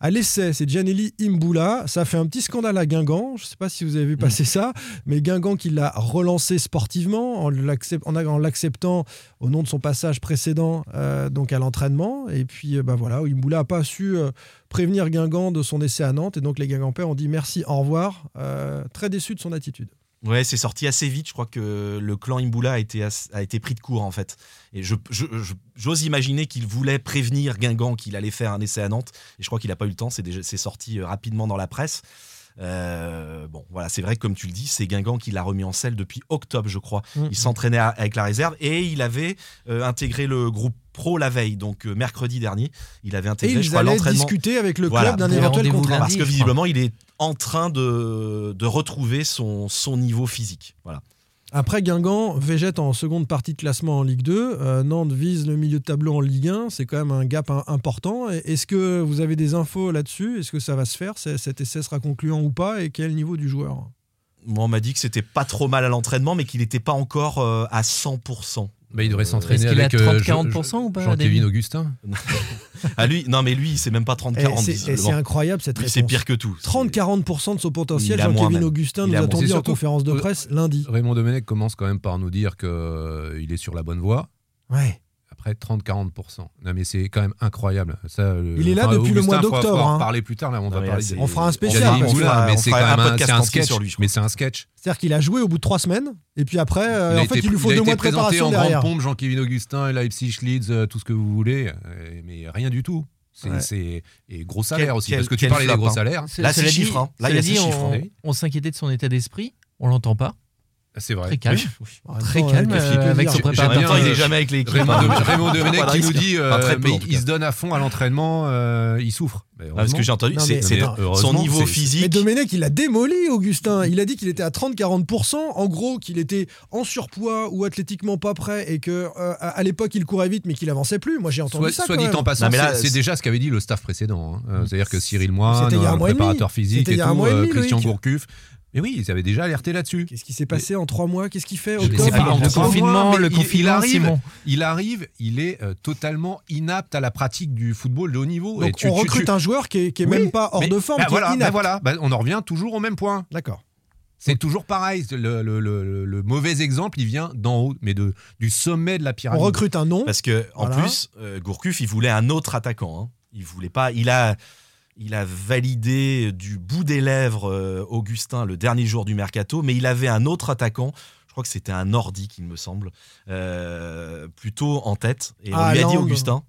à l'essai, c'est Gianelli Imbula. Ça a fait un petit scandale à Guingamp. Je ne sais pas si vous avez vu passer ça, mais Guingamp qui l'a relancé sportivement en l'accep- en, en l'acceptant au nom de son passage précédent donc à l'entraînement. Et puis bah voilà, Imbula n'a pas su prévenir Guingamp de son essai à Nantes. Et donc les Guingampais ont dit merci, au revoir. Très déçu de son attitude. Ouais, c'est sorti assez vite. Je crois que le clan Imbula a été, a été pris de court, en fait. Et je- je- j'ose imaginer qu'il voulait prévenir Guingamp qu'il allait faire un essai à Nantes. Et je crois qu'il n'a pas eu le temps. C'est sorti euh, rapidement dans la presse. Euh, bon, voilà, c'est vrai que comme tu le dis, c'est Guingamp qui l'a remis en selle depuis octobre, je crois. Mhm. Il s'entraînait à- avec la réserve et il avait euh, intégré le groupe pro la veille, donc euh, mercredi dernier. Il avait Et intégré, je ils crois, l'entraînement. discuter avec le Voilà, club d'un éventuel contrat. lundi. parce que je visiblement, il est en train de, de retrouver son, son niveau physique. Voilà. Après, Guingamp végète en seconde partie de classement en Ligue 2. Euh, Nantes vise le milieu de tableau en Ligue 1. C'est quand même un gap important. Est-ce que vous avez des infos là-dessus? Est-ce que ça va se faire? Cet essai sera concluant ou pas? Et quel niveau du joueur? Moi, on m'a dit que c'était pas trop mal à l'entraînement, mais qu'il n'était pas encore euh, à 100%. Bah, il devrait Euh, s'entraîner Est-ce qu'il a avec euh, 30-40% ou pas, Jean-Kévin David Augustin. [LAUGHS] Ah lui, non mais lui, c'est même pas Eh, 30-40. C'est visiblement. c'est incroyable cette réponse. c'est pire que tout. 30-40% de son potentiel. Jean-Kévin. Augustin Il nous a dit en conférence de euh, presse lundi. Raymond Domenech commence quand même par nous dire qu'il est sur la bonne voie. Ouais. Après 30-40%. Non mais c'est quand même incroyable. Ça, Il est là enfin, depuis le mois d'octobre, faudra en hein. parler plus tard. Là, on Non, va parler des- On fera un spécial. fera- mais on c'est quand un même sketch. sur lui, je crois. mais c'est un sketch. C'est-à-dire qu'il a joué au bout de trois semaines. Et puis après, euh, en fait, été, il lui faut il a deux été mois de présenté préparation en derrière. grande pompe, Jean-Kévin Augustin, Leipzig, Leeds, euh, tout ce que vous voulez. euh, Mais rien du tout. C'est, Ouais. c'est- et gros salaire Quel- aussi. quel- parce que tu parlais des gros hein. salaires. Là, c'est dit- chiffre, hein. Là, il y a chiffres, on, hein. on s'inquiétait de son état d'esprit. On l'entend pas. C'est vrai. Très calme. Même Très calme euh, euh, avec son préparateur. il est euh, jamais avec l'équipe. Raymond, de, Raymond Domenech qui nous dit euh, très peu, mais en tout il se donne à fond à l'entraînement, euh, il souffre. Mais Ah, parce que j'ai entendu, c'est son niveau c'est- Mais physique. Domenech, il a démoli Augustin. Il a dit qu'il était à 30-40%. En gros, qu'il était en surpoids ou athlétiquement pas prêt et que euh, à l'époque, il courait vite mais qu'il avançait plus. Moi, j'ai entendu Soit, ça. soit quand dit même. en passant, Non, mais là, c'est- déjà ce qu'avait dit le staff précédent. hein. Euh, C'est-à-dire que Cyril Moine, le préparateur physique et euh, Christian. Gourcuff. Mais oui, ils avaient déjà alerté là-dessus. Qu'est-ce qui s'est passé en trois mois? Qu'est-ce qu'il fait Je octobre pas, Le confinement, le il- il confinement, arrive, Simon. Il arrive, il est euh, totalement inapte à la pratique du football de haut niveau. Donc, Et tu- on tu- recrute tu- un joueur qui est, qui est Oui, même pas hors mais- de forme, bah qui voilà, est bah inapte. voilà, bah on en revient toujours au même point. D'accord. C'est toujours pareil. Le, le- le- le mauvais exemple, il vient d'en haut, mais de, du sommet de la On pyramide. recrute un nom. Parce que en Voilà. plus, euh, Gourcuff, il voulait un autre attaquant. hein. Il voulait pas. Il a, il a validé du bout des lèvres euh, Augustin le dernier jour du mercato, mais il avait un autre attaquant. Je crois que c'était un nordique, il me semble, euh, plutôt en tête. Et on lui a dit. Augustin.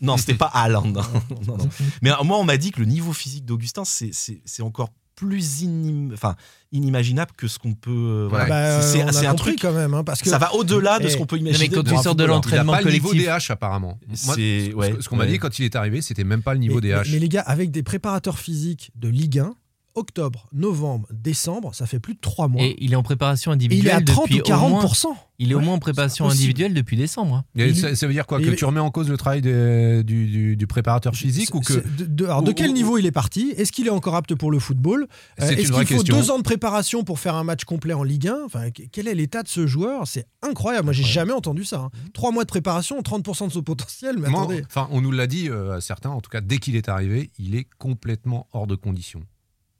Non, c'était pas Haaland. [LAUGHS] Non, non. [LAUGHS] Mais moi, on m'a dit que le niveau physique d'Augustin, c'est encore plus inim- enfin, inimaginable que ce qu'on peut. euh, voilà. Bah, C'est- un compris truc quand même, hein, parce que ça va au-delà de Eh, ce qu'on peut mais imaginer. quand tu sors de l'entraînement pas le niveau collectif. DH apparemment. Moi, ce- ouais, ce qu'on m'a dit quand il est arrivé, c'était même pas le niveau mais, DH. mais- mais les gars, avec des préparateurs physiques de Ligue 1, octobre, novembre, décembre, ça fait plus de 3 mois. Et il est en préparation Et il est individuelle à 30 depuis ou 40%. au moins- Il est au Ouais, moins en préparation individuelle depuis décembre. hein. Et Il- ça, ça veut dire quoi il- Que tu remets en cause le travail du, du- du préparateur physique ou que de, de- alors, de quel ou- niveau il est parti? Est-ce qu'il est encore apte pour le football? Euh, C'est Est-ce une vraie qu'il faut question. deux ans de préparation pour faire un match complet en Ligue 1 enfin, qu- Quel est l'état de ce joueur? C'est incroyable. Moi, j'ai jamais entendu ça. hein. Trois mois de préparation, 30% de son potentiel. Mais Moi, attendez. enfin, on nous l'a dit euh, à certains, en tout cas, dès qu'il est arrivé, il est complètement hors de condition.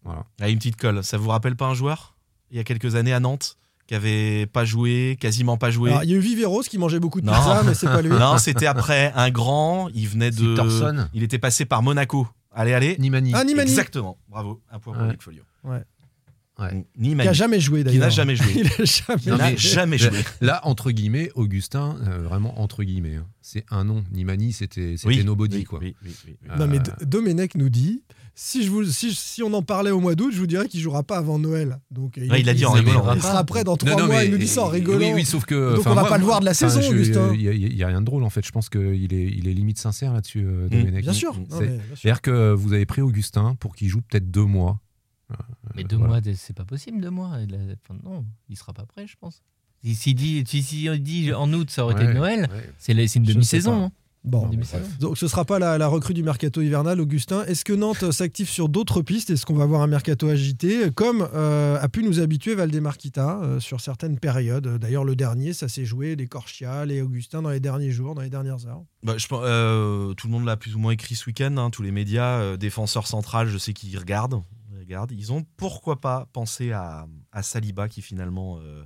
Voilà. Ah, une petite colle. Ça vous rappelle pas un joueur il y a quelques années à Nantes qui avait pas joué, quasiment pas joué? Alors, il y a eu Viveros qui mangeait beaucoup de Non. pizza, mais c'est pas lui. [LAUGHS] Non, c'était après un grand. Il venait de. Thorson. Il était passé par Monaco. Allez, allez. Nimani. Ah, Nimani. Exactement. Bravo. Un point pour Ouais. Nick Folio. Ouais. Ouais. Nimani. Qui a jamais joué Qui d'ailleurs. n'a jamais joué. [LAUGHS] il jamais n'a jamais joué. Là, entre guillemets, Augustin, euh, vraiment entre guillemets, hein. c'est un nom. Nimani, c'était c'était Oui, nobody. oui, quoi. oui, oui, oui, oui. Non, mais Euh, D- Domenech nous dit si, je vous, si, si on en parlait au mois d'août, je vous dirais qu'il jouera pas avant Noël. Donc, Ouais, il a dit en il- rigolant. Il sera prêt dans trois mois. mais- il nous dit ça en rigolant. Oui, oui, sauf que. Donc, on va moi, pas le voir de la saison, je- Augustin. Il n'y a, rien de drôle en fait. Je pense qu'il est, il est limite sincère là-dessus, euh, Mm. Domenech. Bien sûr. C'est-à-dire que vous avez pris Augustin pour qu'il joue peut-être deux mois. Mais deux voilà. mois, c'est pas possible, deux mois. Enfin, non, il sera pas prêt, je pense. Si, si dit, si, dit en août, ça aurait Ouais, été Noël, ouais. c'est une demi-saison. Bon. Donc ce sera pas la, la recrue du mercato hivernal, Augustin. Est-ce que Nantes [LAUGHS] s'active sur d'autres pistes? Est-ce qu'on va avoir un mercato agité? Comme euh, a pu nous habituer Valdemarquita euh, sur certaines périodes. D'ailleurs, le dernier, ça s'est joué les Corchia, les Augustin dans les derniers jours, dans les dernières heures. Bah, je pense- euh, tout le monde l'a plus ou moins écrit ce week-end, hein, tous les médias, euh, défenseurs central, je sais qu'ils regardent, ils ont pourquoi pas pensé à, à Saliba qui finalement euh,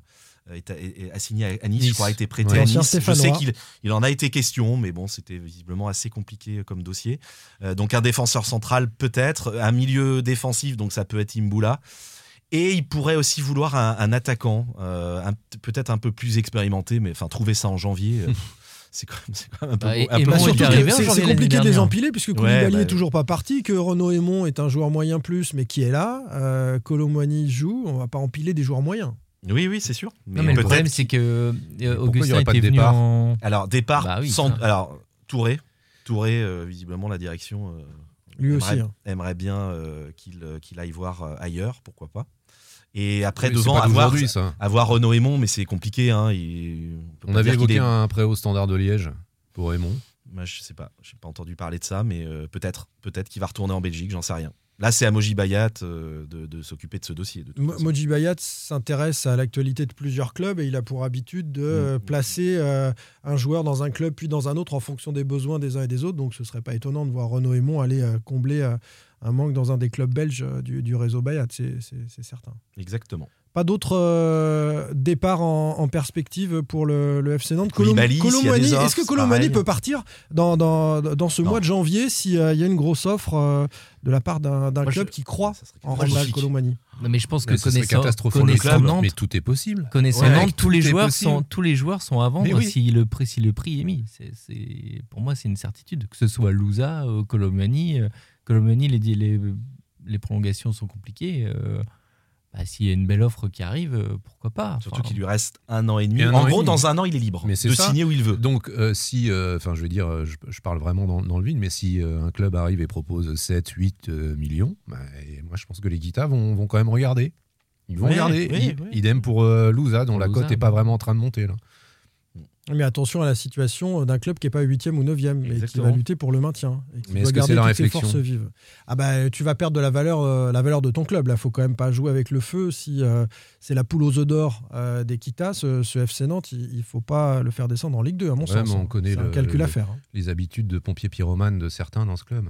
est, est- est- a signé à, nice, Nice. je crois, a été prêté Ouais. à Nice. Je sais qu'il il en a été question, mais bon, c'était visiblement assez compliqué comme dossier. Euh, donc un défenseur central peut-être, un milieu défensif, donc ça peut être Imboula. Et il pourrait aussi vouloir un, un attaquant, euh, peut-être un peu plus expérimenté, mais enfin trouver ça en janvier, euh, [LAUGHS] c'est quand, même- c'est quand même un peu, Bah, et- un et peu Bah, c'est compliqué de les empiler puisque Koulibaly bah- est toujours pas parti, que Renaud Aymon est un joueur moyen plus mais qui est là, euh, Colomboigny joue, on va pas empiler des joueurs moyens. Oui, oui, c'est sûr. Non, mais le problème, c'est que euh, il y Augustin aurait pas de était venu départ en. Alors, départ Bah oui, sans. Alors, Touré. Touré, euh, visiblement, la direction. euh, Lui aimerait, aussi, hein. aimerait bien euh, qu'il euh, qu'il aille voir euh, ailleurs, pourquoi pas. Et après, Oui, devant, avoir, ça. avoir Renaud Aymon, mais c'est compliqué. Hein, On avait évoqué est- un prêt au standard de Liège pour Raymond. Moi, je sais pas. J'ai pas entendu parler de ça, mais euh, peut-être. Peut-être qu'il va retourner en Belgique, j'en sais rien. Là, c'est à Moji Bayat euh, de, de s'occuper de ce dossier. De. Moji Bayat s'intéresse à l'actualité de plusieurs clubs et il a pour habitude de euh, placer euh, un joueur dans un club puis dans un autre en fonction des besoins des uns et des autres. Donc ce serait pas étonnant de voir Renaud Aymon aller euh, combler euh, un manque dans un des clubs belges euh, du, du réseau Bayat, c'est certain. Exactement. Pas d'autres euh, départs en, en perspective pour le, le FC Nantes. Est-ce que pareil. peut partir dans, dans, dans ce Non. mois de janvier s'il y a une grosse offre euh, de la part d'un club je- qui croit en. Randall Colomboigny Non, mais je pense que ce serait connaissant, connaissant club, Nantes, mais tout est possible. connaissant Ouais, Nantes, tous les joueurs possible. sont tous les joueurs sont à vendre oui. si le prix si le prix est mis. Pour moi c'est une certitude que ce soit Louza, euh, Colomani, euh, Colomani les, les les prolongations sont compliquées. euh, bah, s'il y a une belle offre qui arrive, euh, pourquoi pas Surtout Enfin, qu'il lui reste un an et demi. En gros, demi. dans un an, il est libre Mais de ça. signer où il veut. Donc, euh, si, euh, enfin, je veux dire, je, je parle vraiment dans, dans le vide, mais si euh, un club arrive et propose 7, 8 euh, millions, bah, et moi je pense que les Guitas vont, vont quand même regarder. Ils vont regarder. oui, I- oui. Idem pour euh, Louza, dont Pour la Louza, cote n'est pas vraiment en train de monter. Là. Mais attention à la situation d'un club qui n'est pas 8e ou 9e et qui va lutter pour le maintien. Et qui Mais doit que garder c'est la toutes ses forces vives. Ah bah, tu vas perdre de la valeur, euh, la valeur de ton club. Il faut quand même pas jouer avec le feu. Si euh, c'est la poule aux œufs d'or euh, d'Equita, ce, ce FC Nantes, il ne faut pas le faire descendre en Ligue 2, à mon Ouais, sens. mais on hein. connaît C'est un le- calcul à faire. hein. Les habitudes de pompiers pyromanes de certains dans ce club.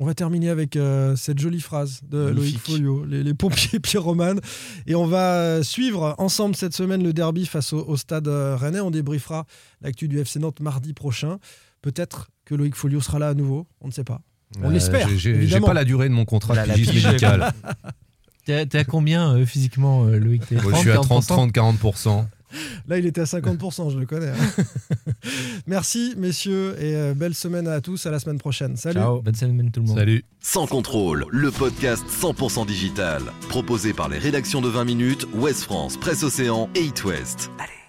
On va terminer avec euh, cette jolie phrase de Loïc. Folio, les, les pompiers [LAUGHS] pyromanes. Et on va euh, suivre ensemble cette semaine le derby face au, au stade euh, rennais. On débriefera l'actu du FC Nantes mardi prochain. Peut-être que Loïc Folio sera là à nouveau, on ne sait pas. On Euh, l'espère, j'ai- pas la durée de mon contrat de pige, médical. [LAUGHS] T'es à combien euh, physiquement, euh, Loïc? Moi, je suis à 30, 30, 30, 40%. Là, il était à 50%, je le connais. hein. [LAUGHS] Merci, messieurs, et euh, belle semaine à tous. À la semaine prochaine. Salut. Ciao. Bonne semaine tout le monde. Salut. Sans contrôle, le podcast 100% digital. Proposé par les rédactions de 20 minutes, Ouest France, Presse Océan et It West. Allez.